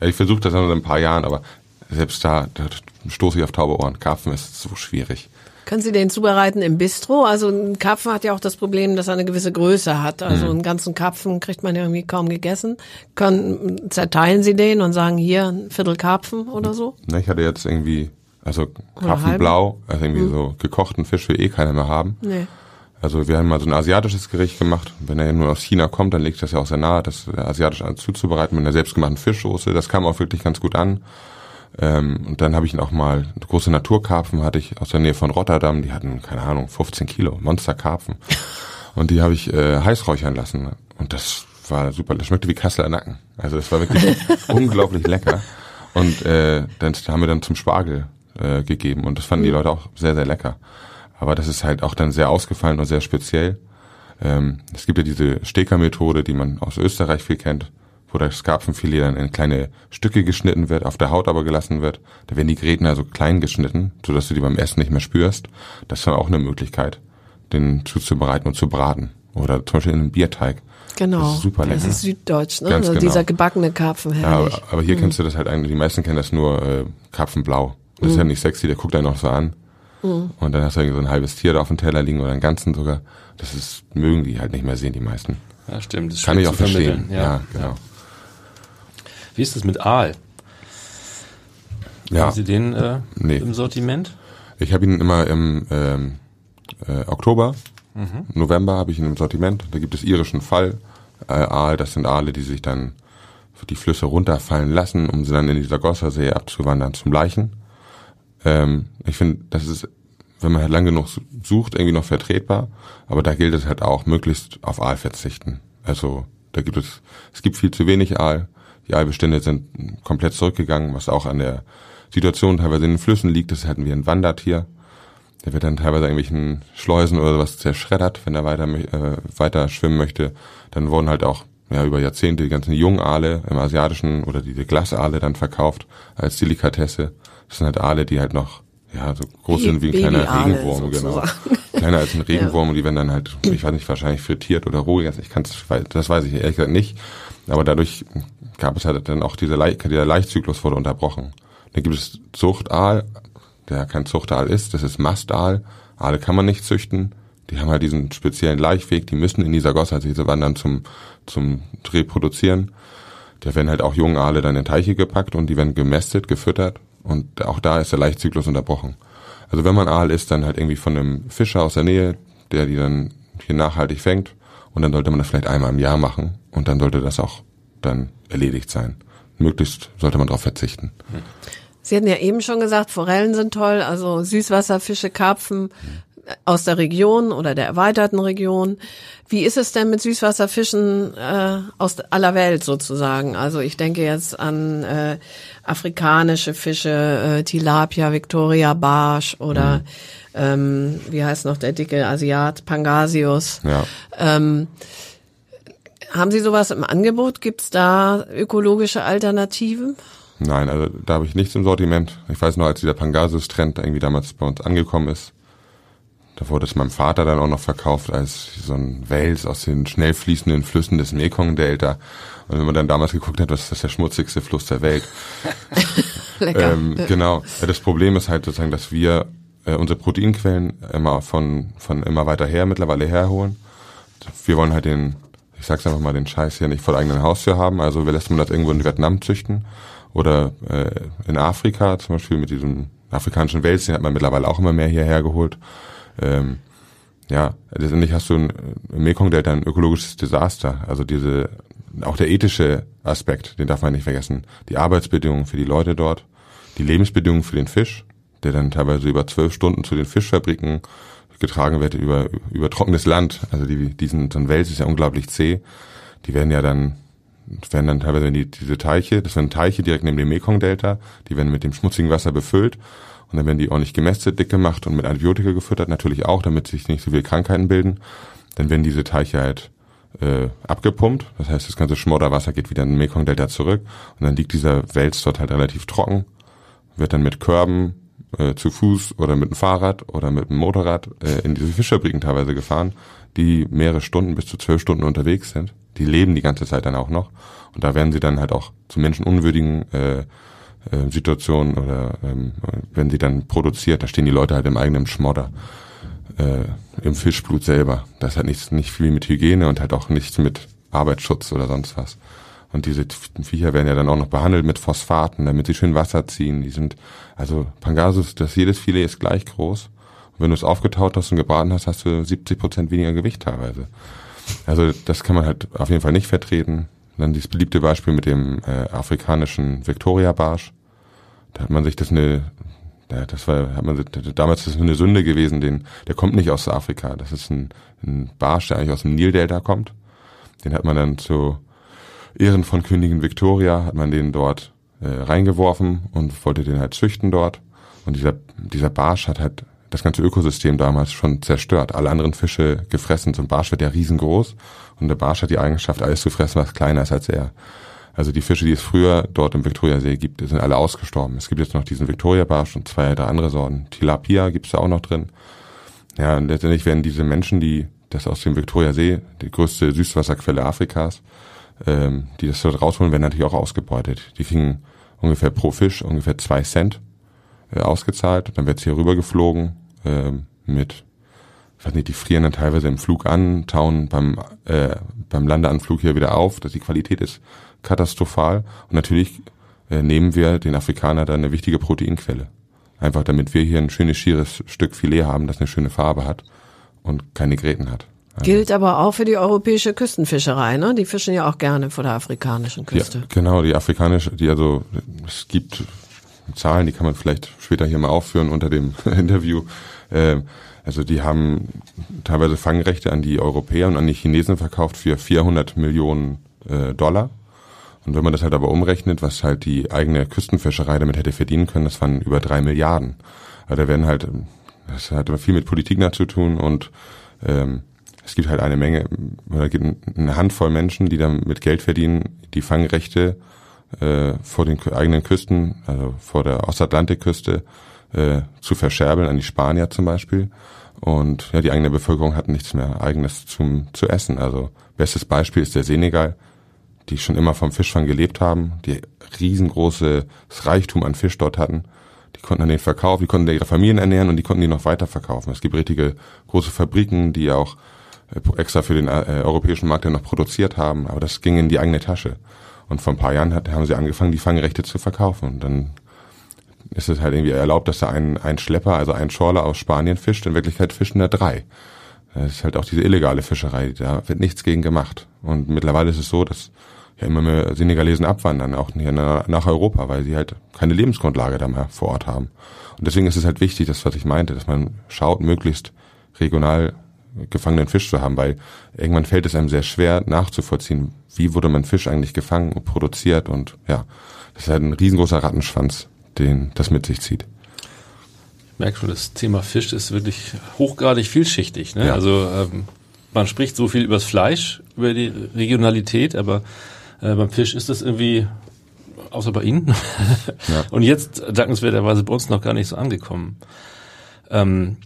äh, ich versuche das noch ein paar Jahren, aber selbst da, da stoße ich auf taube Ohren. Karpfen ist so schwierig. Können Sie den zubereiten im Bistro? Also ein Karpfen hat ja auch das Problem, dass er eine gewisse Größe hat. Also mhm. einen ganzen Karpfen kriegt man ja irgendwie kaum gegessen. Können, zerteilen Sie den und sagen hier ein Viertel Karpfen oder so? Ne, ich hatte jetzt irgendwie, also Karpfenblau, also irgendwie mhm. so gekochten Fisch will eh keiner mehr haben. Nee. Also wir haben mal so ein asiatisches Gericht gemacht. Wenn er nur aus China kommt, dann liegt das ja auch sehr nahe, das asiatisch zuzubereiten mit einer selbstgemachten Fischsoße. Das kam auch wirklich ganz gut an. Ähm, und dann habe ich auch mal große Naturkarpfen hatte ich aus der Nähe von Rotterdam. Die hatten keine Ahnung 15 Kilo Monsterkarpfen und die habe ich äh, heiß räuchern lassen und das war super. Das schmeckte wie Kasseler Nacken. Also das war wirklich unglaublich lecker. Und äh, dann haben wir dann zum Spargel äh, gegeben und das fanden die mhm. Leute auch sehr sehr lecker. Aber das ist halt auch dann sehr ausgefallen und sehr speziell. Ähm, es gibt ja diese Steker-Methode, die man aus Österreich viel kennt wo das Karpfenfilet dann in kleine Stücke geschnitten wird, auf der Haut aber gelassen wird. Da werden die Gräten also klein geschnitten, sodass du die beim Essen nicht mehr spürst. Das ist dann auch eine Möglichkeit, den zuzubereiten und zu braten. Oder zum Beispiel in einem Bierteig. Genau. Das ist super lecker. Das ist süddeutsch, ne? Ganz also genau. dieser gebackene Karpfen, herrlich. Ja, aber hier mhm. kennst du das halt eigentlich, die meisten kennen das nur äh, Karpfenblau. Das mhm. ist ja nicht sexy, der guckt einen noch so an. Mhm. Und dann hast du so ein halbes Tier da auf dem Teller liegen oder einen ganzen sogar. Das ist, mögen die halt nicht mehr sehen, die meisten. Ja, stimmt. Das Kann ich auch verstehen. Ja, ja genau. Wie ist es mit Aal? Ja. Haben Sie den äh, nee. im Sortiment? Ich habe ihn immer im ähm, äh, Oktober, mhm. November habe ich ihn im Sortiment. Da gibt es irischen Fall äh, Aal. Das sind Aale, die sich dann die Flüsse runterfallen lassen, um sie dann in dieser Gossersee abzuwandern zum Leichen. Ähm, ich finde, das ist, wenn man halt lang genug sucht, irgendwie noch vertretbar. Aber da gilt es halt auch, möglichst auf Aal verzichten. Also da gibt es, es gibt viel zu wenig Aal. Die Eibestände sind komplett zurückgegangen, was auch an der Situation teilweise in den Flüssen liegt. Das hatten wir ein Wandertier. Der wird dann teilweise irgendwelchen Schleusen oder sowas zerschreddert, wenn er weiter, äh, weiter schwimmen möchte. Dann wurden halt auch ja, über Jahrzehnte die ganzen Jungale im asiatischen oder diese Glasaale dann verkauft als Delikatesse. Das sind halt Aale, die halt noch ja, so groß sind wie ein kleiner Regenwurm, genau. Kleiner als ein Regenwurm ja. und die werden dann halt, ich weiß nicht, wahrscheinlich frittiert oder roh gegessen. Ich kann das weiß ich ehrlich gesagt nicht. Aber dadurch gab es halt dann auch diese Le dieser Laichzyklus wurde unterbrochen. Dann gibt es Zuchtaal, der kein Zuchtaal ist, das ist Mastaal. Aale kann man nicht züchten. Die haben halt diesen speziellen Laichweg, die müssen in dieser Gosshalsese wandern zum, zum Reproduzieren. Da werden halt auch junge Aale dann in Teiche gepackt und die werden gemästet, gefüttert und auch da ist der Laichzyklus unterbrochen. Also wenn man Aal isst, dann halt irgendwie von einem Fischer aus der Nähe, der die dann hier nachhaltig fängt. Und dann sollte man das vielleicht einmal im Jahr machen. Und dann sollte das auch dann erledigt sein. Möglichst sollte man darauf verzichten. Sie hatten ja eben schon gesagt, Forellen sind toll, also Süßwasserfische, Karpfen aus der Region oder der erweiterten Region. Wie ist es denn mit Süßwasserfischen äh, aus aller Welt sozusagen? Also ich denke jetzt an äh, afrikanische Fische, äh, Tilapia, Victoria, Barsch oder mhm. ähm, wie heißt noch der dicke Asiat, Pangasius. Ja. Ähm, haben Sie sowas im Angebot? Gibt es da ökologische Alternativen? Nein, also da habe ich nichts im Sortiment. Ich weiß noch, als dieser Pangasius-Trend irgendwie damals bei uns angekommen ist, da wurde es meinem Vater dann auch noch verkauft als so ein Wels aus den schnell fließenden Flüssen des Mekong-Delta. Und wenn man dann damals geguckt hat, was ist das der schmutzigste Fluss der Welt? Lecker. Ähm, genau. Das Problem ist halt sozusagen, dass wir äh, unsere Proteinquellen immer von, von immer weiter her mittlerweile herholen. Wir wollen halt den, ich sag's einfach mal, den Scheiß hier nicht vor der eigenen Haustür haben. Also wir lassen das irgendwo in Vietnam züchten oder äh, in Afrika, zum Beispiel mit diesem afrikanischen Wels, den hat man mittlerweile auch immer mehr hierher geholt ähm, ja, letztendlich hast du im Mekong-Delta ein ökologisches Desaster. Also diese, auch der ethische Aspekt, den darf man nicht vergessen. Die Arbeitsbedingungen für die Leute dort, die Lebensbedingungen für den Fisch, der dann teilweise über zwölf Stunden zu den Fischfabriken getragen wird über, über trockenes Land. Also die, diesen, so ein Wels ist ja unglaublich zäh. Die werden ja dann, werden dann teilweise die, diese Teiche, das sind Teiche direkt neben dem Mekong-Delta, die werden mit dem schmutzigen Wasser befüllt und dann werden die ordentlich gemästet, dick gemacht und mit Antibiotika gefüttert, natürlich auch, damit sich nicht so viele Krankheiten bilden. Dann werden diese Teiche halt äh, abgepumpt. Das heißt, das ganze Schmodderwasser geht wieder in den Mekong-Delta zurück. Und dann liegt dieser Wels dort halt relativ trocken, wird dann mit Körben äh, zu Fuß oder mit dem Fahrrad oder mit dem Motorrad äh, in diese Fischfabriken teilweise gefahren, die mehrere Stunden bis zu zwölf Stunden unterwegs sind. Die leben die ganze Zeit dann auch noch. Und da werden sie dann halt auch zu menschenunwürdigen äh, äh, Situation oder ähm, wenn sie dann produziert, da stehen die Leute halt im eigenen Schmodder, äh, im Fischblut selber. Das hat nichts, nicht viel mit Hygiene und halt auch nichts mit Arbeitsschutz oder sonst was. Und diese Viecher werden ja dann auch noch behandelt mit Phosphaten, damit sie schön Wasser ziehen. Die sind, also Pangasius, das jedes Filet ist gleich groß. Und wenn du es aufgetaut hast und gebraten hast, hast du 70 Prozent weniger Gewicht teilweise. Also das kann man halt auf jeden Fall nicht vertreten. Dann dieses beliebte Beispiel mit dem äh, afrikanischen Victoria-Barsch. Da hat man sich das eine, ja, das war, hat man damals ist das eine Sünde gewesen, den, der kommt nicht aus Afrika. Das ist ein, ein Barsch, der eigentlich aus dem Nildelta kommt. Den hat man dann zu Ehren von Königin Victoria, hat man den dort äh, reingeworfen und wollte den halt züchten dort. Und dieser, dieser Barsch hat halt das ganze Ökosystem damals schon zerstört. Alle anderen Fische gefressen. So ein Barsch wird ja riesengroß und der Barsch hat die Eigenschaft, alles zu fressen, was kleiner ist als er. Also die Fische, die es früher dort im Viktoriasee gibt, sind alle ausgestorben. Es gibt jetzt noch diesen Viktoria-Barsch und zwei, drei andere Sorten. Tilapia gibt's da auch noch drin. Ja, und letztendlich werden diese Menschen, die das aus dem Viktoriasee, die größte Süßwasserquelle Afrikas, ähm, die das dort rausholen, werden natürlich auch ausgebeutet. Die kriegen ungefähr pro Fisch ungefähr zwei Cent äh, ausgezahlt. Dann wird's hier rüber geflogen äh, mit ich weiß nicht, die frieren dann teilweise im Flug an, tauen beim, äh, beim Landeanflug hier wieder auf. dass die Qualität ist katastrophal. Und natürlich äh, nehmen wir den Afrikaner dann eine wichtige Proteinquelle. Einfach damit wir hier ein schönes, schieres Stück Filet haben, das eine schöne Farbe hat und keine Gräten hat. Also Gilt aber auch für die europäische Küstenfischerei, ne? Die fischen ja auch gerne vor der afrikanischen Küste. Ja, genau, die afrikanische, die also, es gibt Zahlen, die kann man vielleicht später hier mal aufführen unter dem Interview. Äh, also die haben teilweise Fangrechte an die Europäer und an die Chinesen verkauft für 400 Millionen äh, Dollar. Und wenn man das halt aber umrechnet, was halt die eigene Küstenfischerei damit hätte verdienen können, das waren über drei Milliarden. Also da werden halt, das hat viel mit Politik nach zu tun und ähm, es gibt halt eine Menge, oder gibt eine Handvoll Menschen, die damit Geld verdienen, die Fangrechte äh, vor den eigenen Küsten, also vor der Ostatlantikküste, äh, zu verscherbeln an die Spanier zum Beispiel. Und ja, die eigene Bevölkerung hat nichts mehr eigenes zum zu essen. Also bestes Beispiel ist der Senegal, die schon immer vom Fischfang gelebt haben, die riesengroßes Reichtum an Fisch dort hatten. Die konnten an den Verkauf, die konnten ihre Familien ernähren und die konnten die noch weiter verkaufen. Es gibt richtige große Fabriken, die auch äh, extra für den äh, europäischen Markt ja noch produziert haben, aber das ging in die eigene Tasche. Und vor ein paar Jahren hat, haben sie angefangen, die Fangrechte zu verkaufen. Und dann ist es halt irgendwie erlaubt, dass da ein, ein Schlepper, also ein Schorler aus Spanien fischt. In Wirklichkeit fischen da drei. Das ist halt auch diese illegale Fischerei. Da wird nichts gegen gemacht. Und mittlerweile ist es so, dass ja immer mehr Senegalesen abwandern, auch hier nach Europa, weil sie halt keine Lebensgrundlage da mehr vor Ort haben. Und deswegen ist es halt wichtig, das, was ich meinte, dass man schaut, möglichst regional gefangenen Fisch zu haben, weil irgendwann fällt es einem sehr schwer nachzuvollziehen, wie wurde man Fisch eigentlich gefangen und produziert und ja, das ist halt ein riesengroßer Rattenschwanz, den das mit sich zieht. Ich merke schon, das Thema Fisch ist wirklich hochgradig vielschichtig. Ne? Ja. Also ähm, man spricht so viel übers Fleisch, über die Regionalität, aber äh, beim Fisch ist das irgendwie, außer bei Ihnen, ja. und jetzt dankenswerterweise bei uns noch gar nicht so angekommen. Ähm,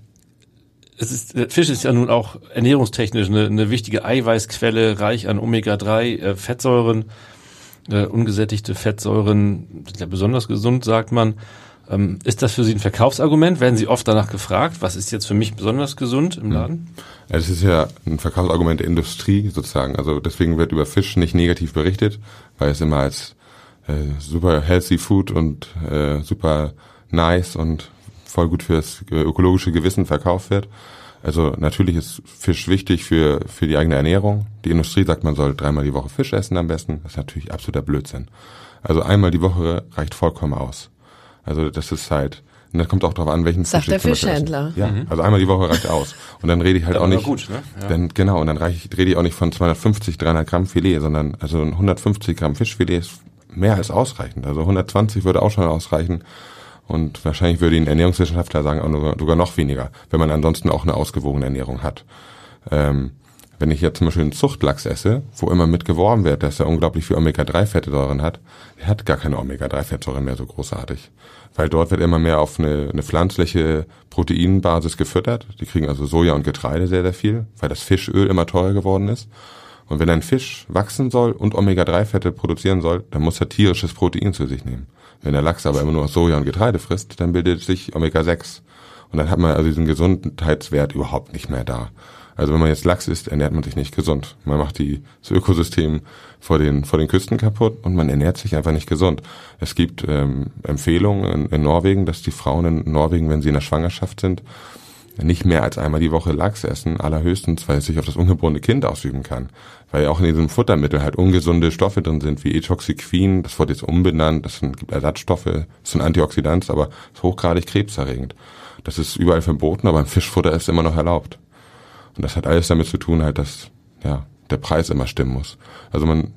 es ist, Fisch ist ja nun auch ernährungstechnisch eine, eine wichtige Eiweißquelle, reich an Omega-3 äh, äh, ungesättigte Fettsäuren, sind ja besonders gesund, sagt man. Ähm, ist das für Sie ein Verkaufsargument? Werden Sie oft danach gefragt, was ist jetzt für mich besonders gesund im hm. Laden? Ja, das ist ja ein Verkaufsargument der Industrie sozusagen. Also deswegen wird über Fisch nicht negativ berichtet, weil es immer als äh, super healthy Food und äh, super nice und voll gut fürs ökologische Gewissen verkauft wird. Also natürlich ist Fisch wichtig für, für die eigene Ernährung. Die Industrie sagt, man soll dreimal die Woche Fisch essen am besten. Das ist natürlich absoluter Blödsinn. Also einmal die Woche reicht vollkommen aus. Also das ist halt, und das kommt auch darauf an, welchen Sagt Fisch der Fischhändler. Ja, mhm. also einmal die Woche reicht aus. Und dann rede ich halt auch nicht, gut, ne? ja. dann, genau, und dann reich, rede ich auch nicht von 250, 300 Gramm Filet, sondern also 150 Gramm Fischfilet ist mehr als ausreichend. Also 120 würde auch schon ausreichen. Und wahrscheinlich würde ein Ernährungswissenschaftler sagen, auch sogar noch weniger, wenn man ansonsten auch eine ausgewogene Ernährung hat. Ähm, wenn ich jetzt zum Beispiel einen Zuchtlachs esse, wo immer mit geworben wird, dass er unglaublich viel Omega-3-Fettsäuren hat, er hat gar keine Omega-3-Fettsäuren mehr so großartig. Weil dort wird immer mehr auf eine, eine pflanzliche Proteinbasis gefüttert. Die kriegen also Soja und Getreide sehr, sehr viel, weil das Fischöl immer teurer geworden ist. Und wenn ein Fisch wachsen soll und Omega-3-Fette produzieren soll, dann muss er tierisches Protein zu sich nehmen. Wenn der Lachs aber immer nur Soja und Getreide frisst, dann bildet sich Omega-6. Und dann hat man also diesen Gesundheitswert überhaupt nicht mehr da. Also wenn man jetzt Lachs isst, ernährt man sich nicht gesund. Man macht die, das Ökosystem vor den, vor den Küsten kaputt und man ernährt sich einfach nicht gesund. Es gibt ähm, Empfehlungen in, in Norwegen, dass die Frauen in Norwegen, wenn sie in der Schwangerschaft sind, nicht mehr als einmal die Woche Lachs essen, allerhöchstens, weil es sich auf das ungeborene Kind ausüben kann. Weil ja auch in diesem Futtermittel halt ungesunde Stoffe drin sind, wie Etoxiquin, das wurde jetzt umbenannt, das sind Ersatzstoffe, das sind Antioxidants, aber ist hochgradig krebserregend. Das ist überall verboten, aber im Fischfutter ist es immer noch erlaubt. Und das hat alles damit zu tun, halt, dass ja der Preis immer stimmen muss. Also man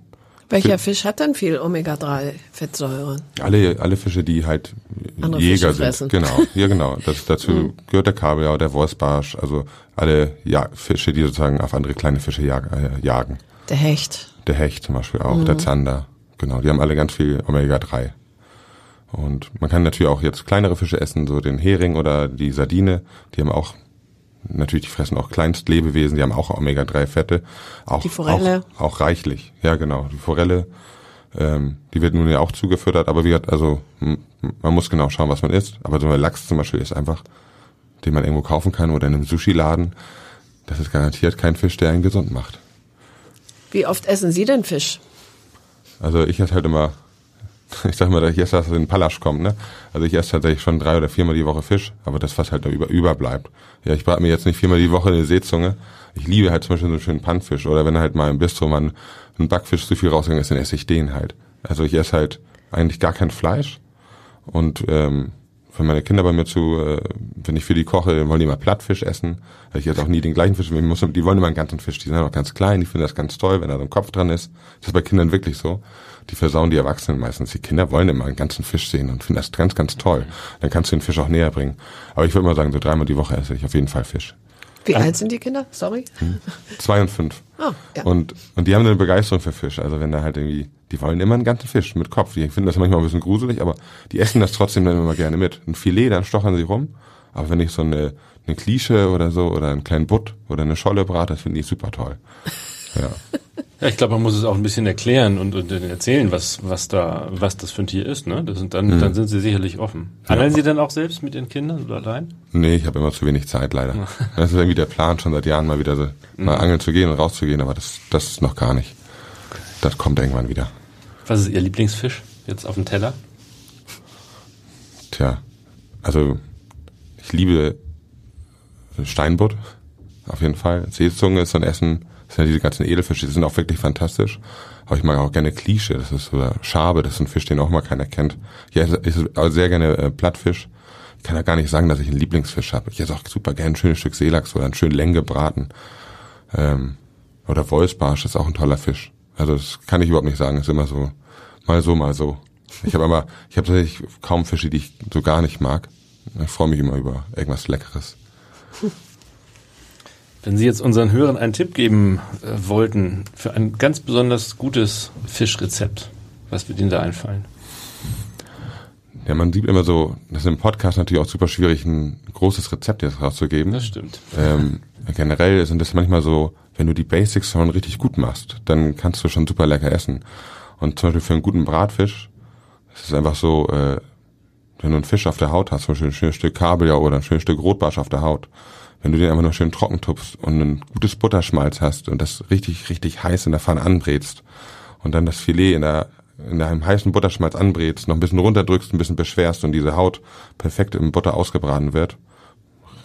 welcher Fisch hat denn viel Omega-3-Fettsäuren? Alle, alle Fische, die halt Andere Jäger sind. Genau, ja genau. Das, dazu mhm. gehört der Kabeljau, der Wolfsbarsch, also alle ja, Fische, die sozusagen auf andere kleine Fische jag, äh, jagen. Der Hecht. Der Hecht zum Beispiel auch, mhm. der Zander. Genau, die haben alle ganz viel Omega-3. Und man kann natürlich auch jetzt kleinere Fische essen, so den Hering oder die Sardine. Die haben auch natürlich, die fressen auch Kleinstlebewesen, die haben auch Omega-3-Fette. Auch, die Forelle. Auch, auch reichlich, ja genau. Die Forelle, ähm, die wird nun ja auch zugefüttert, aber wie gesagt, also man muss genau schauen, was man isst. Aber so ein Lachs zum Beispiel ist einfach, den man irgendwo kaufen kann oder in einem Sushi-Laden. Das ist garantiert kein Fisch, der einen gesund macht. Wie oft essen Sie denn Fisch? Also ich esse halt immer ich sag mal, dass ich esse, dass in den Palasch kommt, ne? Also ich esse tatsächlich schon drei oder viermal die Woche Fisch, aber das, was halt da über, überbleibt. Ja, ich brate mir jetzt nicht viermal die Woche eine Seezunge. Ich liebe halt zum Beispiel so einen schönen Pannfisch oder wenn halt mal im Bistro mal ein Backfisch zu viel rausgegangen ist, dann esse ich den halt. Also ich esse halt eigentlich gar kein Fleisch und ähm, wenn meine Kinder bei mir zu, äh, wenn ich für die koche, wollen die mal Plattfisch essen. Ich esse auch nie den gleichen Fisch. Muss, die wollen immer einen ganzen Fisch. Die sind auch ganz klein. Die finden das ganz toll, wenn da so ein Kopf dran ist. Das ist bei Kindern wirklich so die versauen die Erwachsenen meistens. Die Kinder wollen immer einen ganzen Fisch sehen und finden das ganz, ganz toll. Dann kannst du den Fisch auch näher bringen. Aber ich würde mal sagen, so dreimal die Woche esse ich auf jeden Fall Fisch. Wie alt sind die Kinder? Sorry. Hm. Zwei und fünf. Oh, ja. Und, und die haben eine Begeisterung für Fisch. Also wenn da halt irgendwie, die wollen immer einen ganzen Fisch mit Kopf. Die finden das manchmal ein bisschen gruselig, aber die essen das trotzdem dann immer gerne mit. Ein Filet, dann stochern sie rum. Aber wenn ich so eine, eine Klische oder so oder einen kleinen Butt oder eine Scholle brate, das finde ich super toll. Ja. Ja, ich glaube, man muss es auch ein bisschen erklären und, und erzählen, was, was da, was das für ein Tier ist, ne? Das sind dann, mhm. dann sind sie sicherlich offen. Handeln ja. Sie dann auch selbst mit Ihren Kindern oder allein? Nee, ich habe immer zu wenig Zeit, leider. das ist irgendwie der Plan, schon seit Jahren mal wieder so, mhm. mal angeln zu gehen und rauszugehen, aber das, das ist noch gar nicht. Das kommt irgendwann wieder. Was ist Ihr Lieblingsfisch jetzt auf dem Teller? Tja, also ich liebe Steinbutt, auf jeden Fall. Seezunge ist so ein Essen, sind ja diese ganzen Edelfische, die sind auch wirklich fantastisch. Aber ich mag auch gerne Klische, das ist so Schabe, das ist ein Fisch, den auch mal keiner kennt. Ich esse, esse sehr gerne äh, Plattfisch. Ich kann ja gar nicht sagen, dass ich einen Lieblingsfisch habe. Ich esse auch super gerne ein schönes Stück Seelachs oder einen schönen Länge gebraten. Ähm, oder Wolfsbarsch ist auch ein toller Fisch. Also das kann ich überhaupt nicht sagen. Ist immer so, mal so, mal so. Ich habe aber, ich habe tatsächlich kaum Fische, die ich so gar nicht mag. Ich freue mich immer über irgendwas Leckeres. Wenn Sie jetzt unseren Hörern einen Tipp geben äh, wollten für ein ganz besonders gutes Fischrezept, was wird Ihnen da einfallen? Ja, man sieht immer so, das ist im Podcast natürlich auch super schwierig, ein großes Rezept jetzt rauszugeben. Das stimmt. Ähm, generell sind das manchmal so, wenn du die Basics schon richtig gut machst, dann kannst du schon super lecker essen. Und zum Beispiel für einen guten Bratfisch, es ist einfach so, äh, wenn du einen Fisch auf der Haut hast, zum Beispiel ein schönes Stück Kabeljau oder ein schönes Stück Rotbarsch auf der Haut, wenn du den einfach nur schön trocken tupfst und ein gutes Butterschmalz hast und das richtig, richtig heiß in der Pfanne anbrätst und dann das Filet in der in einem heißen Butterschmalz anbrätst, noch ein bisschen runterdrückst, ein bisschen beschwerst und diese Haut perfekt im Butter ausgebraten wird,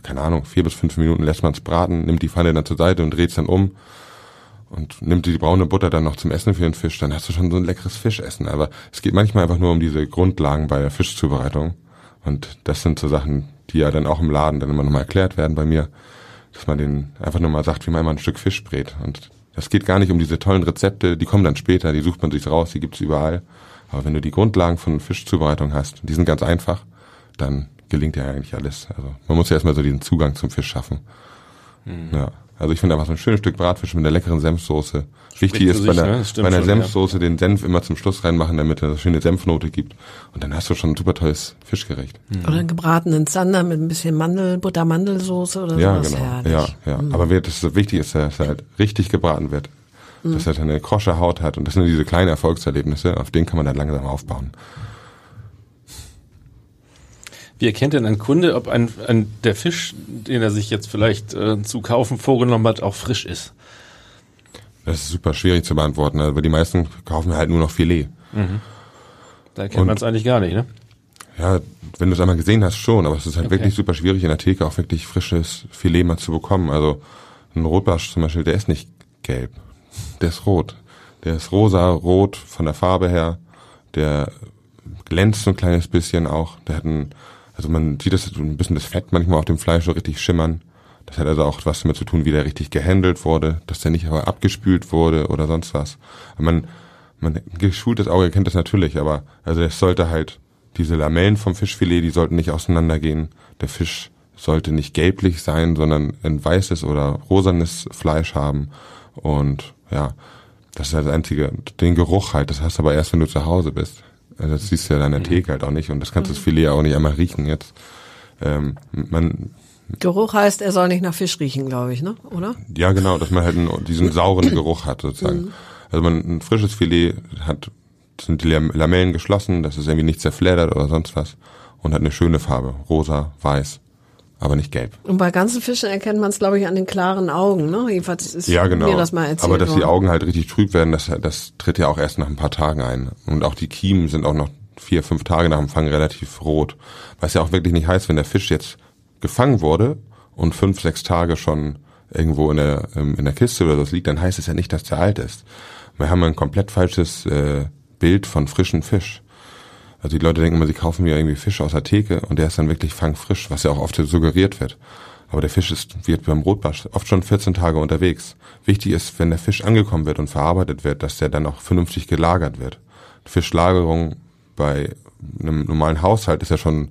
keine Ahnung, vier bis fünf Minuten lässt man es braten, nimmt die Pfanne dann zur Seite und dreht es dann um und nimmt die braune Butter dann noch zum Essen für den Fisch, dann hast du schon so ein leckeres Fischessen. Aber es geht manchmal einfach nur um diese Grundlagen bei der Fischzubereitung. Und das sind so Sachen, die ja dann auch im Laden dann immer nochmal erklärt werden bei mir, dass man den einfach nur mal sagt, wie man immer ein Stück Fisch brät. Und das geht gar nicht um diese tollen Rezepte, die kommen dann später, die sucht man sich raus, die gibt's überall. Aber wenn du die Grundlagen von Fischzubereitung hast, die sind ganz einfach, dann gelingt ja eigentlich alles. Also man muss ja erstmal so diesen Zugang zum Fisch schaffen. Mhm. Ja. Also ich finde einfach so ein schönes Stück Bratfisch mit einer leckeren Senfsoße. Wichtig ist sich, bei einer, ne? bei einer schon, Senfsoße ja. den Senf immer zum Schluss reinmachen, damit er eine schöne Senfnote gibt. Und dann hast du schon ein super tolles Fischgericht. Mhm. Oder einen gebratenen Zander mit ein bisschen Mandel, Butter-Mandelsoße oder ja, sowas. Genau. Herrlich. Ja, ja. Mhm. Aber wird, das wichtig ist, dass er halt richtig gebraten wird. Mhm. Dass er eine krosche Haut hat. Und das sind diese kleinen Erfolgserlebnisse, auf denen kann man dann langsam aufbauen. Wie erkennt denn ein Kunde, ob ein, ein der Fisch, den er sich jetzt vielleicht äh, zu kaufen vorgenommen hat, auch frisch ist? Das ist super schwierig zu beantworten, aber die meisten kaufen halt nur noch Filet. Mhm. Da erkennt man es eigentlich gar nicht, ne? Ja, wenn du es einmal gesehen hast, schon, aber es ist halt okay. wirklich super schwierig in der Theke auch wirklich frisches Filet mal zu bekommen. Also ein Rotbarsch zum Beispiel, der ist nicht gelb, der ist rot. Der ist rosa, rot von der Farbe her, der glänzt so ein kleines bisschen auch, der hat ein also man sieht das ein bisschen das Fett manchmal auf dem Fleisch so richtig schimmern. Das hat also auch was damit zu tun, wie der richtig gehandelt wurde, dass der nicht aber abgespült wurde oder sonst was. Man, man geschultes Auge kennt das natürlich, aber also es sollte halt diese Lamellen vom Fischfilet, die sollten nicht auseinandergehen. Der Fisch sollte nicht gelblich sein, sondern ein weißes oder rosanes Fleisch haben. Und ja, das ist halt das einzige, den Geruch halt, das hast du aber erst, wenn du zu Hause bist. Also das siehst du ja an der mhm. Theke halt auch nicht und das kannst du das Filet auch nicht einmal riechen jetzt. Ähm, man, Geruch heißt, er soll nicht nach Fisch riechen, glaube ich, ne? Oder? Ja, genau, dass man halt einen, diesen sauren Geruch hat sozusagen. Mhm. Also man ein frisches Filet hat sind die Lamellen geschlossen, das ist irgendwie nicht zerfleddert oder sonst was und hat eine schöne Farbe, rosa, weiß aber nicht gelb. Und bei ganzen Fischen erkennt man es, glaube ich, an den klaren Augen. Ne? Jedenfalls ist ja, genau. mir das mal erzählt Aber dass worden. die Augen halt richtig trüb werden, das, das tritt ja auch erst nach ein paar Tagen ein. Und auch die Kiemen sind auch noch vier, fünf Tage nach dem Fang relativ rot. Was ja auch wirklich nicht heißt, wenn der Fisch jetzt gefangen wurde und fünf, sechs Tage schon irgendwo in der, ähm, in der Kiste oder so liegt, dann heißt es ja nicht, dass der alt ist. Wir haben ein komplett falsches äh, Bild von frischen Fisch. Also die Leute denken immer, sie kaufen mir irgendwie Fisch aus der Theke und der ist dann wirklich fangfrisch, was ja auch oft suggeriert wird. Aber der Fisch ist, wird beim Rotbarsch oft schon 14 Tage unterwegs. Wichtig ist, wenn der Fisch angekommen wird und verarbeitet wird, dass der dann auch vernünftig gelagert wird. Fischlagerung bei einem normalen Haushalt ist ja schon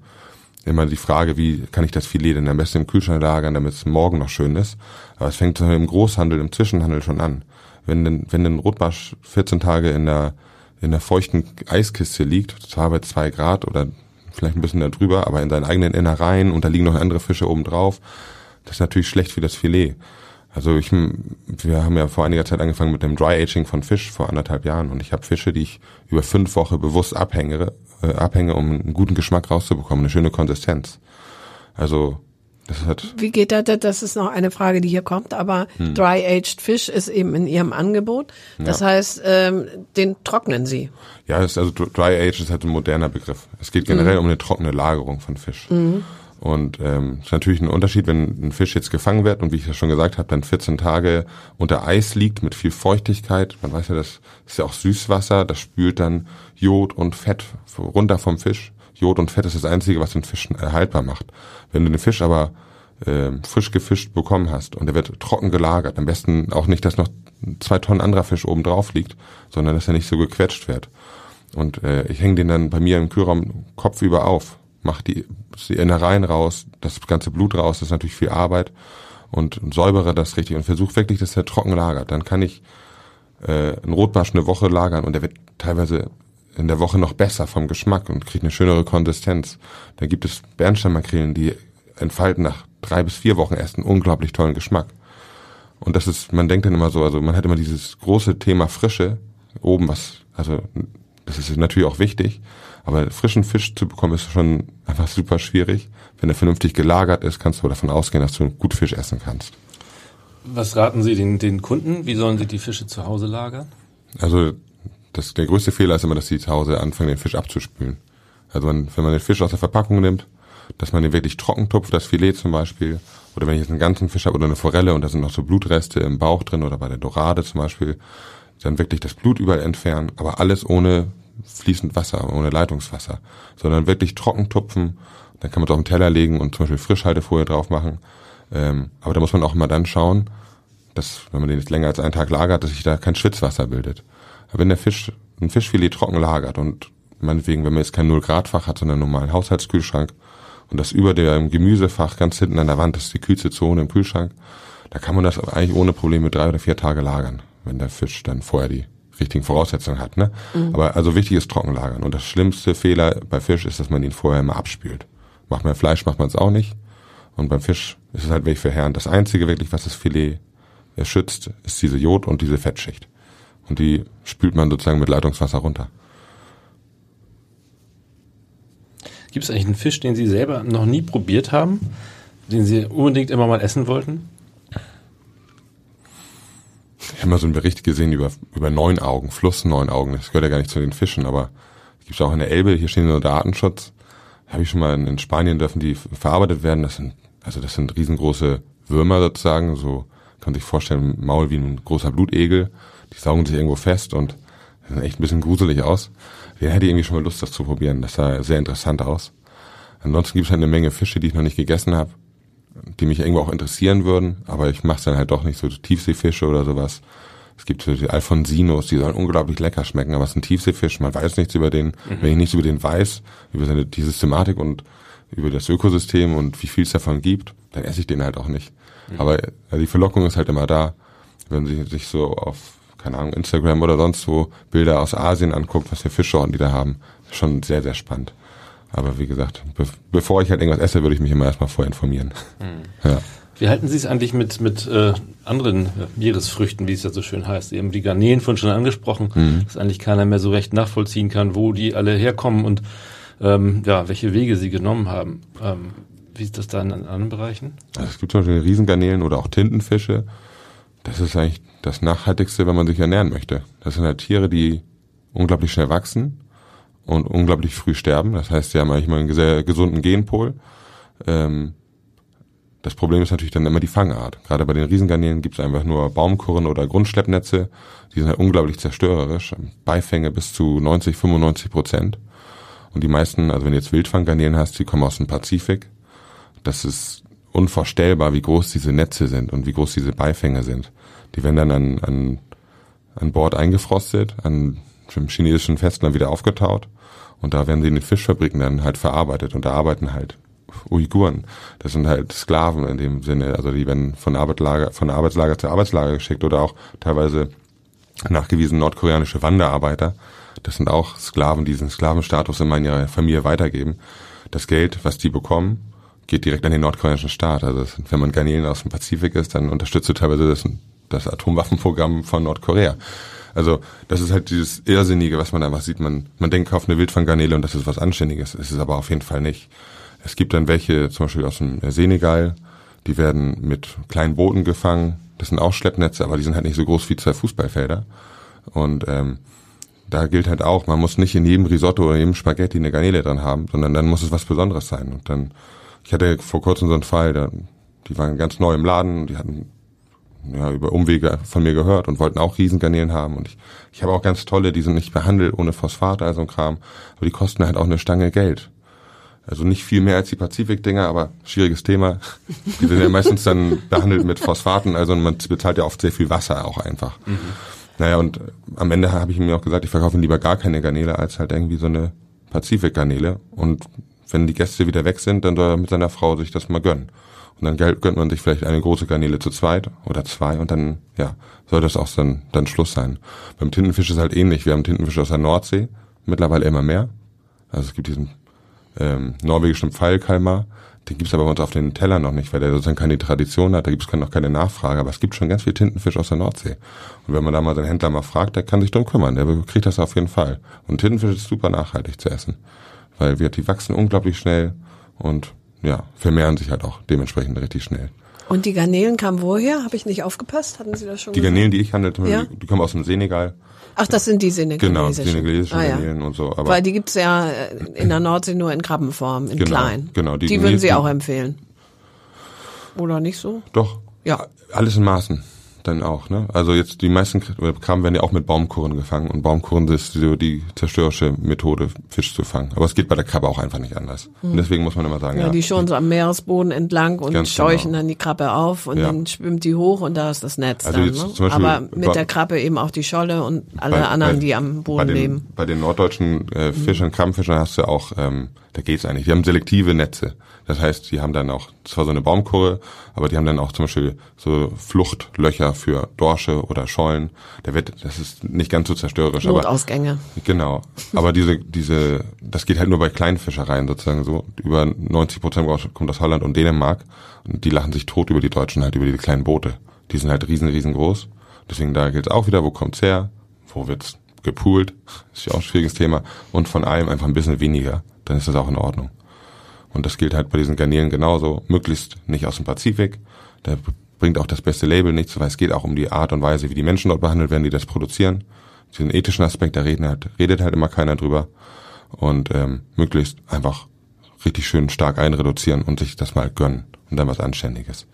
immer die Frage, wie kann ich das Filet denn am besten im Kühlschrank lagern, damit es morgen noch schön ist. Aber es fängt im Großhandel, im Zwischenhandel schon an. Wenn denn, wenn ein Rotbarsch 14 Tage in der in der feuchten Eiskiste liegt, zwar bei zwei Grad oder vielleicht ein bisschen darüber, aber in seinen eigenen Innereien und da liegen noch andere Fische oben drauf. Das ist natürlich schlecht für das Filet. Also ich, wir haben ja vor einiger Zeit angefangen mit dem Dry Aging von Fisch vor anderthalb Jahren und ich habe Fische, die ich über fünf Wochen bewusst abhänge, äh, abhänge, um einen guten Geschmack rauszubekommen, eine schöne Konsistenz. Also Das hat Wie geht das? Das ist noch eine Frage, die hier kommt. Aber Hm. Dry-Aged Fish ist eben in Ihrem Angebot. Das heißt, ähm, den trocknen Sie. Ja, also Dry Age ist halt ein moderner Begriff. Es geht generell Mhm. um eine trockene Lagerung von Fisch. Und ähm, ist natürlich ein Unterschied, wenn ein Fisch jetzt gefangen wird und wie ich ja schon gesagt habe, dann 14 Tage unter Eis liegt mit viel Feuchtigkeit. Man weiß ja, das ist ja auch Süßwasser, das spült dann Jod und Fett runter vom Fisch. Jod und Fett ist das Einzige, was den Fisch erhaltbar macht. Wenn du den Fisch aber ähm, frisch gefischt bekommen hast und der wird trocken gelagert, am besten auch nicht, dass noch zwei Tonnen anderer Fisch oben drauf liegt, sondern dass er nicht so gequetscht wird. Und äh, ich hänge den dann bei mir im Kühlraum kopfüber auf, mach die, die Innereien raus, das ganze Blut raus, das ist natürlich viel Arbeit und säubere das richtig und versuche wirklich, dass der trocken lagert. Dann kann ich äh, einen Rotbarsch eine Woche lagern und der wird teilweise in der Woche noch besser vom Geschmack und kriegt eine schönere Konsistenz. Da gibt es Bernsteinmakrelen, die entfalten nach drei bis vier Wochen erst einen unglaublich tollen Geschmack. Und das ist, man denkt dann immer so, also man hat immer dieses große Thema Frische oben, was, also das ist natürlich auch wichtig, aber frischen Fisch zu bekommen ist schon einfach super schwierig. Wenn er vernünftig gelagert ist, kannst du davon ausgehen, dass du gut Fisch essen kannst. Was raten Sie den, den Kunden? Wie sollen sie die Fische zu Hause lagern? Also das, der größte Fehler ist immer, dass die zu Hause anfangen, den Fisch abzuspülen. Also man, wenn man den Fisch aus der Verpackung nimmt, dass man den wirklich trocken tupft, das Filet zum Beispiel, oder wenn ich jetzt einen ganzen Fisch habe oder eine Forelle und da sind noch so Blutreste im Bauch drin oder bei der Dorade zum Beispiel, dann wirklich das Blut überall entfernen, aber alles ohne fließend Wasser, ohne Leitungswasser, sondern wirklich trocken tupfen. Dann kann man es auf den Teller legen und zum Beispiel Frischhaltefolie drauf machen. Ähm, aber da muss man auch immer dann schauen, dass, wenn man den jetzt länger als einen Tag lagert, dass sich da kein Schwitzwasser bildet. Wenn der Fisch, ein Fischfilet trocken lagert und meinetwegen, wenn man jetzt kein 0-Grad-Fach hat, sondern einen normalen Haushaltskühlschrank und das über dem Gemüsefach ganz hinten an der Wand, das ist die kühlste Zone im Kühlschrank, da kann man das eigentlich ohne Probleme drei oder vier Tage lagern, wenn der Fisch dann vorher die richtigen Voraussetzungen hat. Ne? Aber also wichtig ist Trockenlagern. Und das schlimmste Fehler bei Fisch ist, dass man ihn vorher immer abspült. Macht man Fleisch, macht man es auch nicht. Und beim Fisch ist es halt wirklich verheerend. Das Einzige wirklich, was das Filet schützt, ist diese Jod- und diese Fettschicht. Und die spült man sozusagen mit Leitungswasser runter. Gibt es eigentlich einen Fisch, den Sie selber noch nie probiert haben, den Sie unbedingt immer mal essen wollten? Ich habe mal so einen Bericht gesehen über, über Neunaugen, Fluss Neunaugen. Das gehört ja gar nicht zu den Fischen, aber es gibt auch in der Elbe, hier stehen nur Datenschutz. Habe ich schon mal in, in Spanien dürfen die verarbeitet werden. Das sind, also das sind riesengroße Würmer sozusagen, so kann man sich vorstellen, Maul wie ein großer Blutegel. Die saugen sich irgendwo fest und sehen echt ein bisschen gruselig aus. Den hätte irgendwie schon mal Lust, das zu probieren. Das sah sehr interessant aus. Ansonsten gibt es halt eine Menge Fische, die ich noch nicht gegessen habe, die mich irgendwo auch interessieren würden, aber ich mache dann halt doch nicht so Tiefseefische oder sowas. Es gibt so die Alfonsinos, die sollen unglaublich lecker schmecken, aber es ist ein Tiefseefisch, man weiß nichts über den. Wenn ich nichts über den weiß, über seine, die Systematik und über das Ökosystem und wie viel es davon gibt, dann esse ich den halt auch nicht. Aber äh, die Verlockung ist halt immer da, wenn sie sich so auf, keine Ahnung, Instagram oder sonst wo Bilder aus Asien anguckt, was für Fischsorten die da haben. Schon sehr, sehr spannend. Aber wie gesagt, be bevor ich halt irgendwas esse, würde ich mich immer erstmal vorher informieren. Ja. Wie halten Sie es eigentlich mit, mit äh, anderen Meeresfrüchten, wie es ja so schön heißt? Sie haben die Garnelen von schon angesprochen, dass eigentlich keiner mehr so recht nachvollziehen kann, wo die alle herkommen und ähm, ja, welche Wege sie genommen haben. Ähm, wie ist das da in anderen Bereichen? Also es gibt zum Beispiel Riesengarnelen oder auch Tintenfische. Das ist eigentlich das Nachhaltigste, wenn man sich ernähren möchte. Das sind halt Tiere, die unglaublich schnell wachsen und unglaublich früh sterben. Das heißt, sie haben eigentlich mal einen sehr gesunden Genpol. Ähm, das Problem ist natürlich dann immer die Fangart. Gerade bei den Riesengarnelen gibt es einfach nur Baumkurren oder Grundschleppnetze. Die sind halt unglaublich zerstörerisch. Beifänge bis zu 90, 95 Prozent. Und die meisten, also wenn du jetzt Wildfanggarnelen hast, die kommen aus dem Pazifik. Das ist unvorstellbar, wie groß diese Netze sind und wie groß diese Beifänge sind. Die werden dann an, an, an Bord eingefrostet, an dem chinesischen Festland wieder aufgetaut und da werden sie in den Fischfabriken dann halt verarbeitet und da arbeiten halt Uiguren. Das sind halt Sklaven in dem Sinne, also die werden von Arbeitslager, von Arbeitslager zu Arbeitslager geschickt oder auch teilweise nachgewiesen nordkoreanische Wanderarbeiter. Das sind auch Sklaven, die diesen Sklavenstatus immer in ihrer Familie weitergeben. Das Geld, was die bekommen, geht direkt an den nordkoreanischen Staat. Also das, wenn man Garnelen aus dem Pazifik ist, dann unterstützt du teilweise das, das Atomwaffenprogramm von Nordkorea. Also das ist halt dieses Irrsinnige, was man einfach sieht. Man, man denkt, kauft eine Wildfanggarnele und das ist was Anständiges. Es ist aber auf jeden Fall nicht. Es gibt dann welche, zum Beispiel aus dem Senegal, die werden mit kleinen Booten gefangen. Das sind auch Schleppnetze, aber die sind halt nicht so groß wie zwei Fußballfelder. Und ähm, da gilt halt auch, man muss nicht in jedem Risotto oder jedem Spaghetti eine Garnele dran haben, sondern dann muss es was Besonderes sein. Und dann, ich hatte vor kurzem so einen Fall, da, die waren ganz neu im Laden, die hatten ja, über Umwege von mir gehört und wollten auch Riesengarnelen haben. Und ich, ich habe auch ganz tolle, die sind nicht behandelt ohne Phosphat, also ein Kram, aber die kosten halt auch eine Stange Geld. Also nicht viel mehr als die Pazifik-Dinger, aber schwieriges Thema. Die sind ja meistens dann behandelt mit Phosphaten, also man bezahlt ja oft sehr viel Wasser auch einfach. Mhm. Naja, und am Ende habe ich mir auch gesagt, ich verkaufe lieber gar keine Garnele als halt irgendwie so eine Pazifik-Garnele. Und wenn die Gäste wieder weg sind, dann soll er mit seiner Frau sich das mal gönnen. Und dann gönnt man sich vielleicht eine große Garnele zu zweit oder zwei und dann, ja, soll das auch dann, dann Schluss sein. Beim Tintenfisch ist halt ähnlich. Wir haben Tintenfisch aus der Nordsee, mittlerweile immer mehr. Also es gibt diesen ähm, norwegischen Pfeilkalmar, den gibt's aber bei uns auf den Tellern noch nicht, weil der sozusagen keine Tradition hat, da gibt's noch keine Nachfrage, aber es gibt schon ganz viel Tintenfisch aus der Nordsee. Und wenn man da mal seinen Händler mal fragt, der kann sich drum kümmern, der kriegt das auf jeden Fall. Und Tintenfisch ist super nachhaltig zu essen, weil wir, die wachsen unglaublich schnell und ja, vermehren sich halt auch dementsprechend richtig schnell. Und die Garnelen kamen woher? Habe ich nicht aufgepasst? Hatten Sie das schon Die gesagt? Garnelen, die ich handelte, Ja? die, die kommen aus dem Senegal. Ach, das sind die Genau, senegalesischen. senegalesische Ah, ja. Garnelen und so. Aber Weil die gibt's ja äh, in der Nordsee nur in Krabbenform, in Genau, klein. genau, die Die, würden Sie auch empfehlen. Oder nicht so? Doch. Ja. Alles in Maßen. Dann auch, ne? Also jetzt die meisten Krabben werden ja auch mit Baumkurren gefangen und Baumkurren ist so die zerstörerische Methode, Fisch zu fangen. Aber es geht bei der Krabbe auch einfach nicht anders. Und deswegen muss man immer sagen. Ja, ja, die schon so am Meeresboden entlang und Ganz scheuchen genau. dann die Krabbe auf und Ja. dann schwimmt die hoch und da ist das Netz Also dann. Ne? Beispiel Aber mit bei- der Krabbe eben auch die Scholle und alle bei- anderen, bei- die am bei Boden den, leben. Bei den norddeutschen äh, Fischern, Krabbenfischern hast du auch, ähm, da geht's eigentlich. Die haben selektive Netze. Das heißt, die haben dann auch zwar so eine Baumkurre, aber die haben dann auch zum Beispiel so Fluchtlöcher für Dorsche oder Schollen. Der wird, das ist nicht ganz so zerstörerisch, aber Notausgänge. Genau. Aber diese, diese, das geht halt nur bei kleinen Fischereien sozusagen so. Über 90 Prozent kommt aus Holland und Dänemark. Und die lachen sich tot über die Deutschen halt, über die kleinen Boote. Die sind halt riesen, riesengroß. Deswegen da geht's auch wieder, wo kommt's her? Wo wird's gepoolt? Ist ja auch ein schwieriges Thema. Und von allem einfach ein bisschen weniger. Dann ist das auch in Ordnung. Und das gilt halt bei diesen Garnelen genauso. Möglichst nicht aus dem Pazifik. Da bringt auch das beste Label nichts, weil es geht auch um die Art und Weise, wie die Menschen dort behandelt werden, die das produzieren. Diesen ethischen Aspekt, da reden halt, redet halt immer keiner drüber. Und ähm, möglichst einfach richtig schön stark einreduzieren und sich das mal gönnen. Und dann was Anständiges.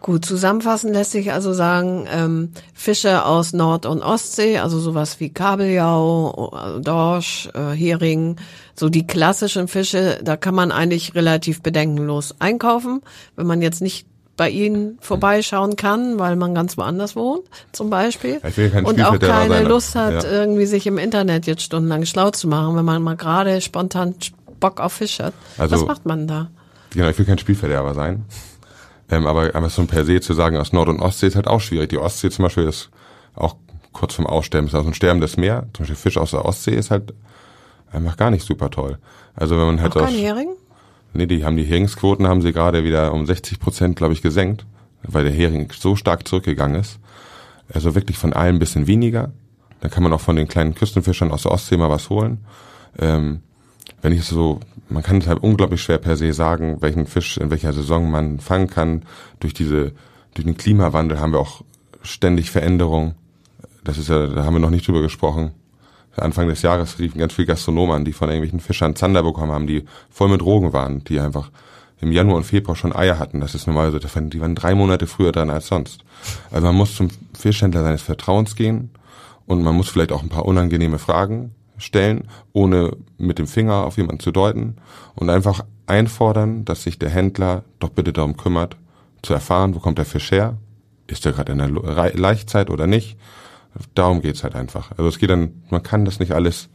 Gut, zusammenfassend lässt sich also sagen, ähm, Fische aus Nord- und Ostsee, also sowas wie Kabeljau, äh, Dorsch, äh, Hering, so die klassischen Fische, da kann man eigentlich relativ bedenkenlos einkaufen, wenn man jetzt nicht bei ihnen vorbeischauen kann, weil man ganz woanders wohnt, zum Beispiel. Ja, ich will kein und auch keine Lust hat, ja. irgendwie sich im Internet jetzt stundenlang schlau zu machen, wenn man mal gerade spontan Bock auf Fisch hat. Also- Was macht man da? Genau, ich will kein Spielverderber sein. Ähm, aber, aber so per se zu sagen, aus Nord- und Ostsee ist halt auch schwierig. Die Ostsee zum Beispiel ist auch kurz vom Aussterben, ist also ein sterbendes Meer. Zum Beispiel Fisch aus der Ostsee ist halt einfach gar nicht super toll. Also wenn man halt Auch aus, kein Hering? Nee, die haben die Heringsquoten haben sie gerade wieder um 60 Prozent, glaube ich, gesenkt, weil der Hering so stark zurückgegangen ist. Also wirklich von allem bisschen weniger. Dann kann man auch von den kleinen Küstenfischern aus der Ostsee mal was holen. Ähm, wenn ich so, man kann es halt unglaublich schwer per se sagen, welchen Fisch in welcher Saison man fangen kann. Durch diese, durch den Klimawandel haben wir auch ständig Veränderungen. Das ist ja, da haben wir noch nicht drüber gesprochen. Anfang des Jahres riefen ganz viele Gastronomen an, die von irgendwelchen Fischern Zander bekommen haben, die voll mit Drogen waren, die einfach im Januar und Februar schon Eier hatten. Das ist normal so. Die waren drei Monate früher dran als sonst. Also man muss zum Fischhändler seines Vertrauens gehen und man muss vielleicht auch ein paar unangenehme Fragen stellen, ohne mit dem Finger auf jemanden zu deuten und einfach einfordern, dass sich der Händler doch bitte darum kümmert, zu erfahren, wo kommt der Fisch her, ist er gerade in der Laichzeit oder nicht. Darum geht's halt einfach. Also es geht dann, man kann das nicht alles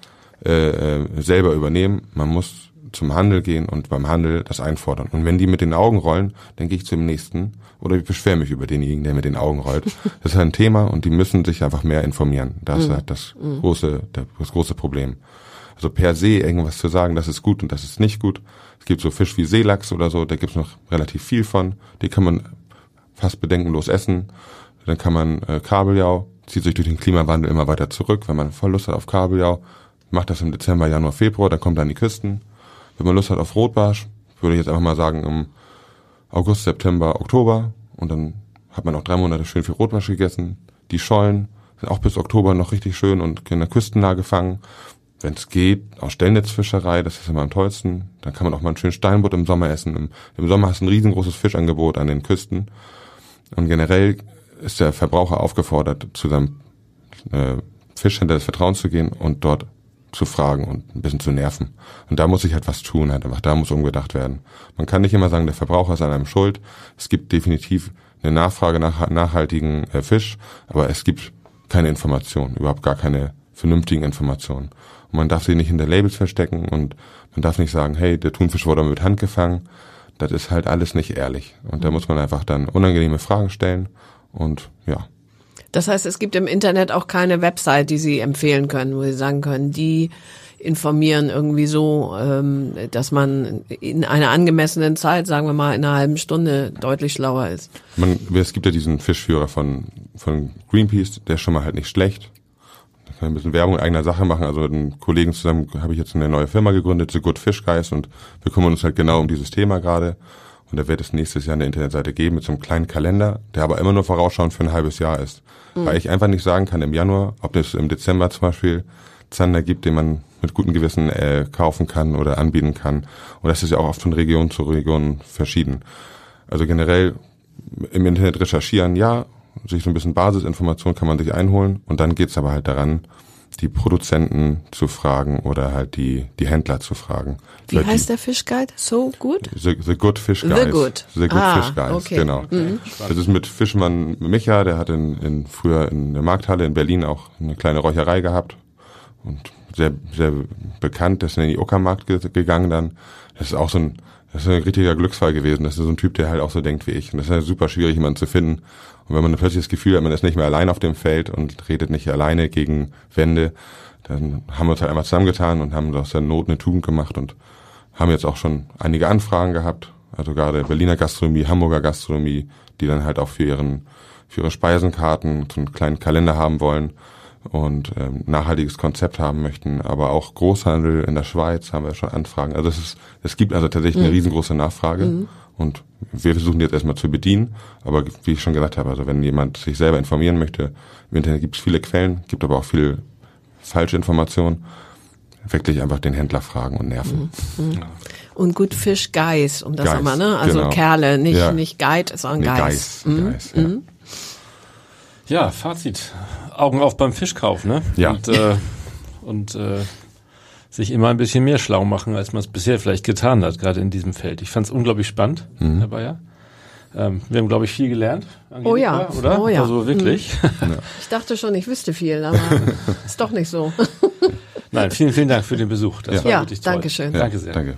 äh, äh, selber übernehmen. Man muss zum Handel gehen und beim Handel das einfordern. Und wenn die mit den Augen rollen, dann gehe ich zum nächsten oder ich beschwere mich über denjenigen, der mit den Augen rollt. Das ist ein Thema und die müssen sich einfach mehr informieren. Das ist halt das große, der, das große Problem. Also per se irgendwas zu sagen, das ist gut und das ist nicht gut. Es gibt so Fisch wie Seelachs oder so, da gibt's noch relativ viel von. Die kann man fast bedenkenlos essen. Dann kann man äh, Kabeljau, zieht sich durch den Klimawandel immer weiter zurück. Wenn man voll Lust hat auf Kabeljau, macht das im Dezember, Januar, Februar, dann kommt er an die Küsten. Wenn man Lust hat auf Rotbarsch, würde ich jetzt einfach mal sagen, im August, September, Oktober und dann hat man auch drei Monate schön viel Rotwasch gegessen. Die Schollen sind auch bis Oktober noch richtig schön und in der Küstennah gefangen. Wenn es geht, auch Stellnetzfischerei, das ist immer am tollsten. Dann kann man auch mal einen schönen Steinbutt im Sommer essen. Im, Im, Sommer hast du ein riesengroßes Fischangebot an den Küsten. Und generell ist der Verbraucher aufgefordert, zu seinem äh, Fischhändler des Vertrauens zu gehen und dort zu fragen und ein bisschen zu nerven. Und da muss sich halt was tun, halt einfach, da muss umgedacht werden. Man kann nicht immer sagen, der Verbraucher ist an einem schuld. Es gibt definitiv eine Nachfrage nach nachhaltigen äh, Fisch, aber es gibt keine Informationen, überhaupt gar keine vernünftigen Informationen. Und man darf sie nicht hinter Labels verstecken und man darf nicht sagen, hey, der Thunfisch wurde mit Hand gefangen. Das ist halt alles nicht ehrlich. Und da muss man einfach dann unangenehme Fragen stellen und ja. Das heißt, es gibt im Internet auch keine Website, die Sie empfehlen können, wo Sie sagen können, die informieren irgendwie so, ähm, dass man in einer angemessenen Zeit, sagen wir mal in einer halben Stunde, deutlich schlauer ist. Man, es gibt ja diesen Fischführer von, von Greenpeace, der ist schon mal halt nicht schlecht. Da kann man ein bisschen Werbung eigener Sache machen. Also mit einem Kollegen zusammen habe ich jetzt eine neue Firma gegründet, The Good Fish Guys, und wir kümmern uns halt genau um dieses Thema gerade. Und da wird es nächstes Jahr eine Internetseite geben mit so einem kleinen Kalender, der aber immer nur vorausschauend für ein halbes Jahr ist. Mhm. Weil ich einfach nicht sagen kann im Januar, ob es im Dezember zum Beispiel Zander gibt, den man mit gutem Gewissen äh, kaufen kann oder anbieten kann. Und das ist ja auch oft von Region zu Region verschieden. Also generell im Internet recherchieren, ja, sich so ein bisschen Basisinformation kann man sich einholen und dann geht's aber halt daran, die Produzenten zu fragen oder halt die, die Händler zu fragen. Wie Vielleicht heißt die, der Fischguide? So gut? The, the Good Fish Guide. The Good. The Good ah, Fish Guide, okay. genau. Mhm. Das ist mit Fischmann Micha, der hat in, in, früher in der Markthalle in Berlin auch eine kleine Räucherei gehabt und sehr, sehr bekannt, der ist in den Uckermarkt gegangen dann. Das ist auch so ein, das ist ein richtiger Glücksfall gewesen. Das ist so ein Typ, der halt auch so denkt wie ich. Und das ist halt super schwierig, jemanden zu finden. Und wenn man plötzlich das Gefühl hat, man ist nicht mehr allein auf dem Feld und redet nicht alleine gegen Wände, dann haben wir uns halt einmal zusammengetan und haben aus der Not eine Tugend gemacht und haben jetzt auch schon einige Anfragen gehabt. Also gerade Berliner Gastronomie, Hamburger Gastronomie, die dann halt auch für ihren, für ihre Speisenkarten so einen kleinen Kalender haben wollen und ähm, nachhaltiges Konzept haben möchten, aber auch Großhandel in der Schweiz haben wir schon Anfragen. Also es ist, es gibt also tatsächlich mhm. eine riesengroße Nachfrage mhm. und wir versuchen jetzt erstmal zu bedienen. Aber wie ich schon gesagt habe, also wenn jemand sich selber informieren möchte, im Internet gibt es viele Quellen, gibt aber auch viel falsche Informationen. Wirklich einfach den Händler fragen und nerven. Mhm. mhm. Und gut Fish Guys, um das Geist, immer, ne? Also genau. Kerle, nicht, ja. nicht Guide, sondern nee, Guys. Geist, mhm. Geist ja. Mhm. ja, Fazit. Augen auf beim Fischkauf, ne? Ja. Und, äh, und äh, sich immer ein bisschen mehr schlau machen, als man es bisher vielleicht getan hat, gerade in diesem Feld. Ich fand es unglaublich spannend, mhm. Herr Bayer. Ähm, wir haben, glaube ich, viel gelernt. Angelika, oh ja, oder? Oh ja. Also wirklich. Mhm. Ich dachte schon, ich wüsste viel, aber ist doch nicht so. Nein, vielen, vielen Dank für den Besuch. Das ja. war ja, wirklich toll. Dankeschön. Ja, danke sehr. Danke.